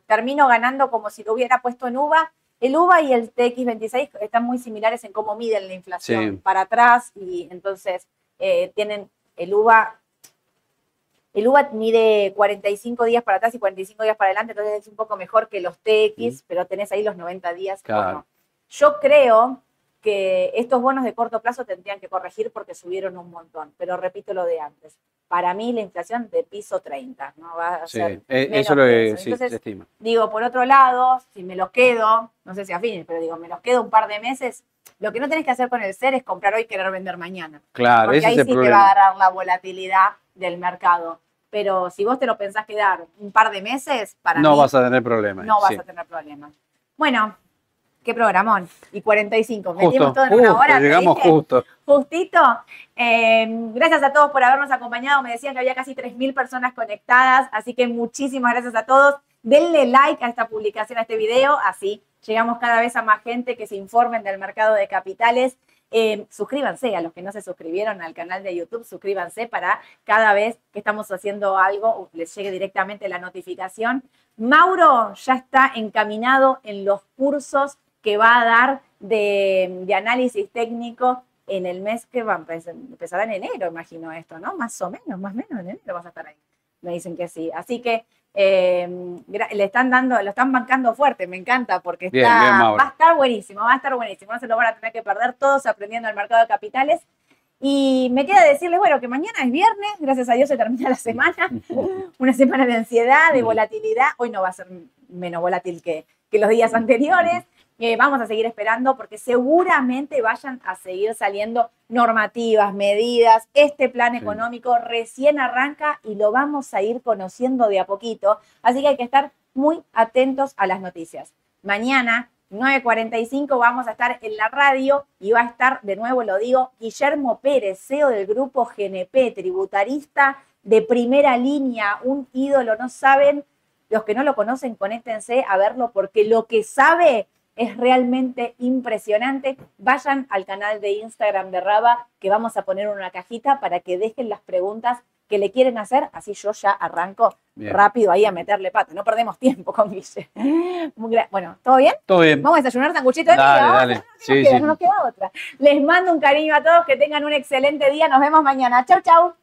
termino ganando como si lo hubiera puesto en UVA. El UVA y el TX26 están muy similares en cómo miden la inflación,
Sí.
para atrás, y entonces eh, tienen el UVA el UVA mide 45 días para atrás y 45 días para adelante, entonces es un poco mejor que los TX, pero tenés ahí los 90 días.
Claro.
bueno. yo creo que estos bonos de corto plazo tendrían que corregir porque subieron un montón. Pero repito lo de antes. Para mí la inflación de piso 30, ¿no? Va a
Sí,
ser
eh, eso lo
eso.
sí,
Entonces,
estima.
Digo, por otro lado, si me los quedo, no sé si afines, pero digo, me los quedo un par de meses, lo que no tenés que hacer con el ser es comprar hoy y querer vender mañana.
Claro,
porque
ese
ahí
es el
sí te va a agarrar la volatilidad del mercado. Pero si vos te lo pensás quedar un par de meses, para
No
mí
vas a tener problemas.
no vas
sí.
a tener problemas. Bueno, qué programón. Y 45. Metimos
Justo,
todo en una
justo,
hora. ¿te
llegamos
dije?
justo.
Justito. Eh, gracias a todos por habernos acompañado. Me decían que había casi 3.000 personas conectadas, así que muchísimas gracias a todos. Denle like a esta publicación, a este video, así llegamos cada vez a más gente que se informen del mercado de capitales. Eh, suscríbanse a los que no se suscribieron al canal de YouTube, suscríbanse para cada vez que estamos haciendo algo les llegue directamente la notificación. Mauro ya está encaminado en los cursos que va a dar de, análisis técnico en el mes que va a empezar, empezará en enero, imagino esto, ¿no? Más o menos, más o menos en enero vas a estar ahí. Me dicen que sí. Así que eh, le están dando, lo están bancando fuerte, me encanta, porque está,
Bien, bien,
va a estar buenísimo, va a estar buenísimo, no se lo van a tener que perder todos aprendiendo el mercado de capitales. Y me queda decirles, bueno, que mañana es viernes, gracias a Dios se termina la semana, <laughs> una semana de ansiedad, de volatilidad, hoy no va a ser menos volátil que, que los días anteriores, Eh, vamos a seguir esperando porque seguramente vayan a seguir saliendo normativas, medidas, este plan
Sí.
económico recién arranca y lo vamos a ir conociendo de a poquito, así que hay que estar muy atentos a las noticias. Mañana 9.45 vamos a estar en la radio y va a estar, de nuevo lo digo, Guillermo Pérez, CEO del grupo GNP, tributarista de primera línea, un ídolo, no saben, los que no lo conocen, conéctense a verlo porque lo que sabe es realmente impresionante. Vayan al canal de Instagram de Raba, que vamos a poner una cajita para que dejen las preguntas que le quieren hacer, así yo ya arranco
Bien.
rápido ahí a meterle pata. No perdemos tiempo con Guille. <laughs> Bueno, ¿todo bien?
Todo bien.
Vamos a desayunar sanguchito de
Dale,
miga,
dale.
No nos
Sí,
queda,
sí.
no nos queda otra. Les mando un cariño a todos, que tengan un excelente día. Nos vemos mañana. Chau, chau.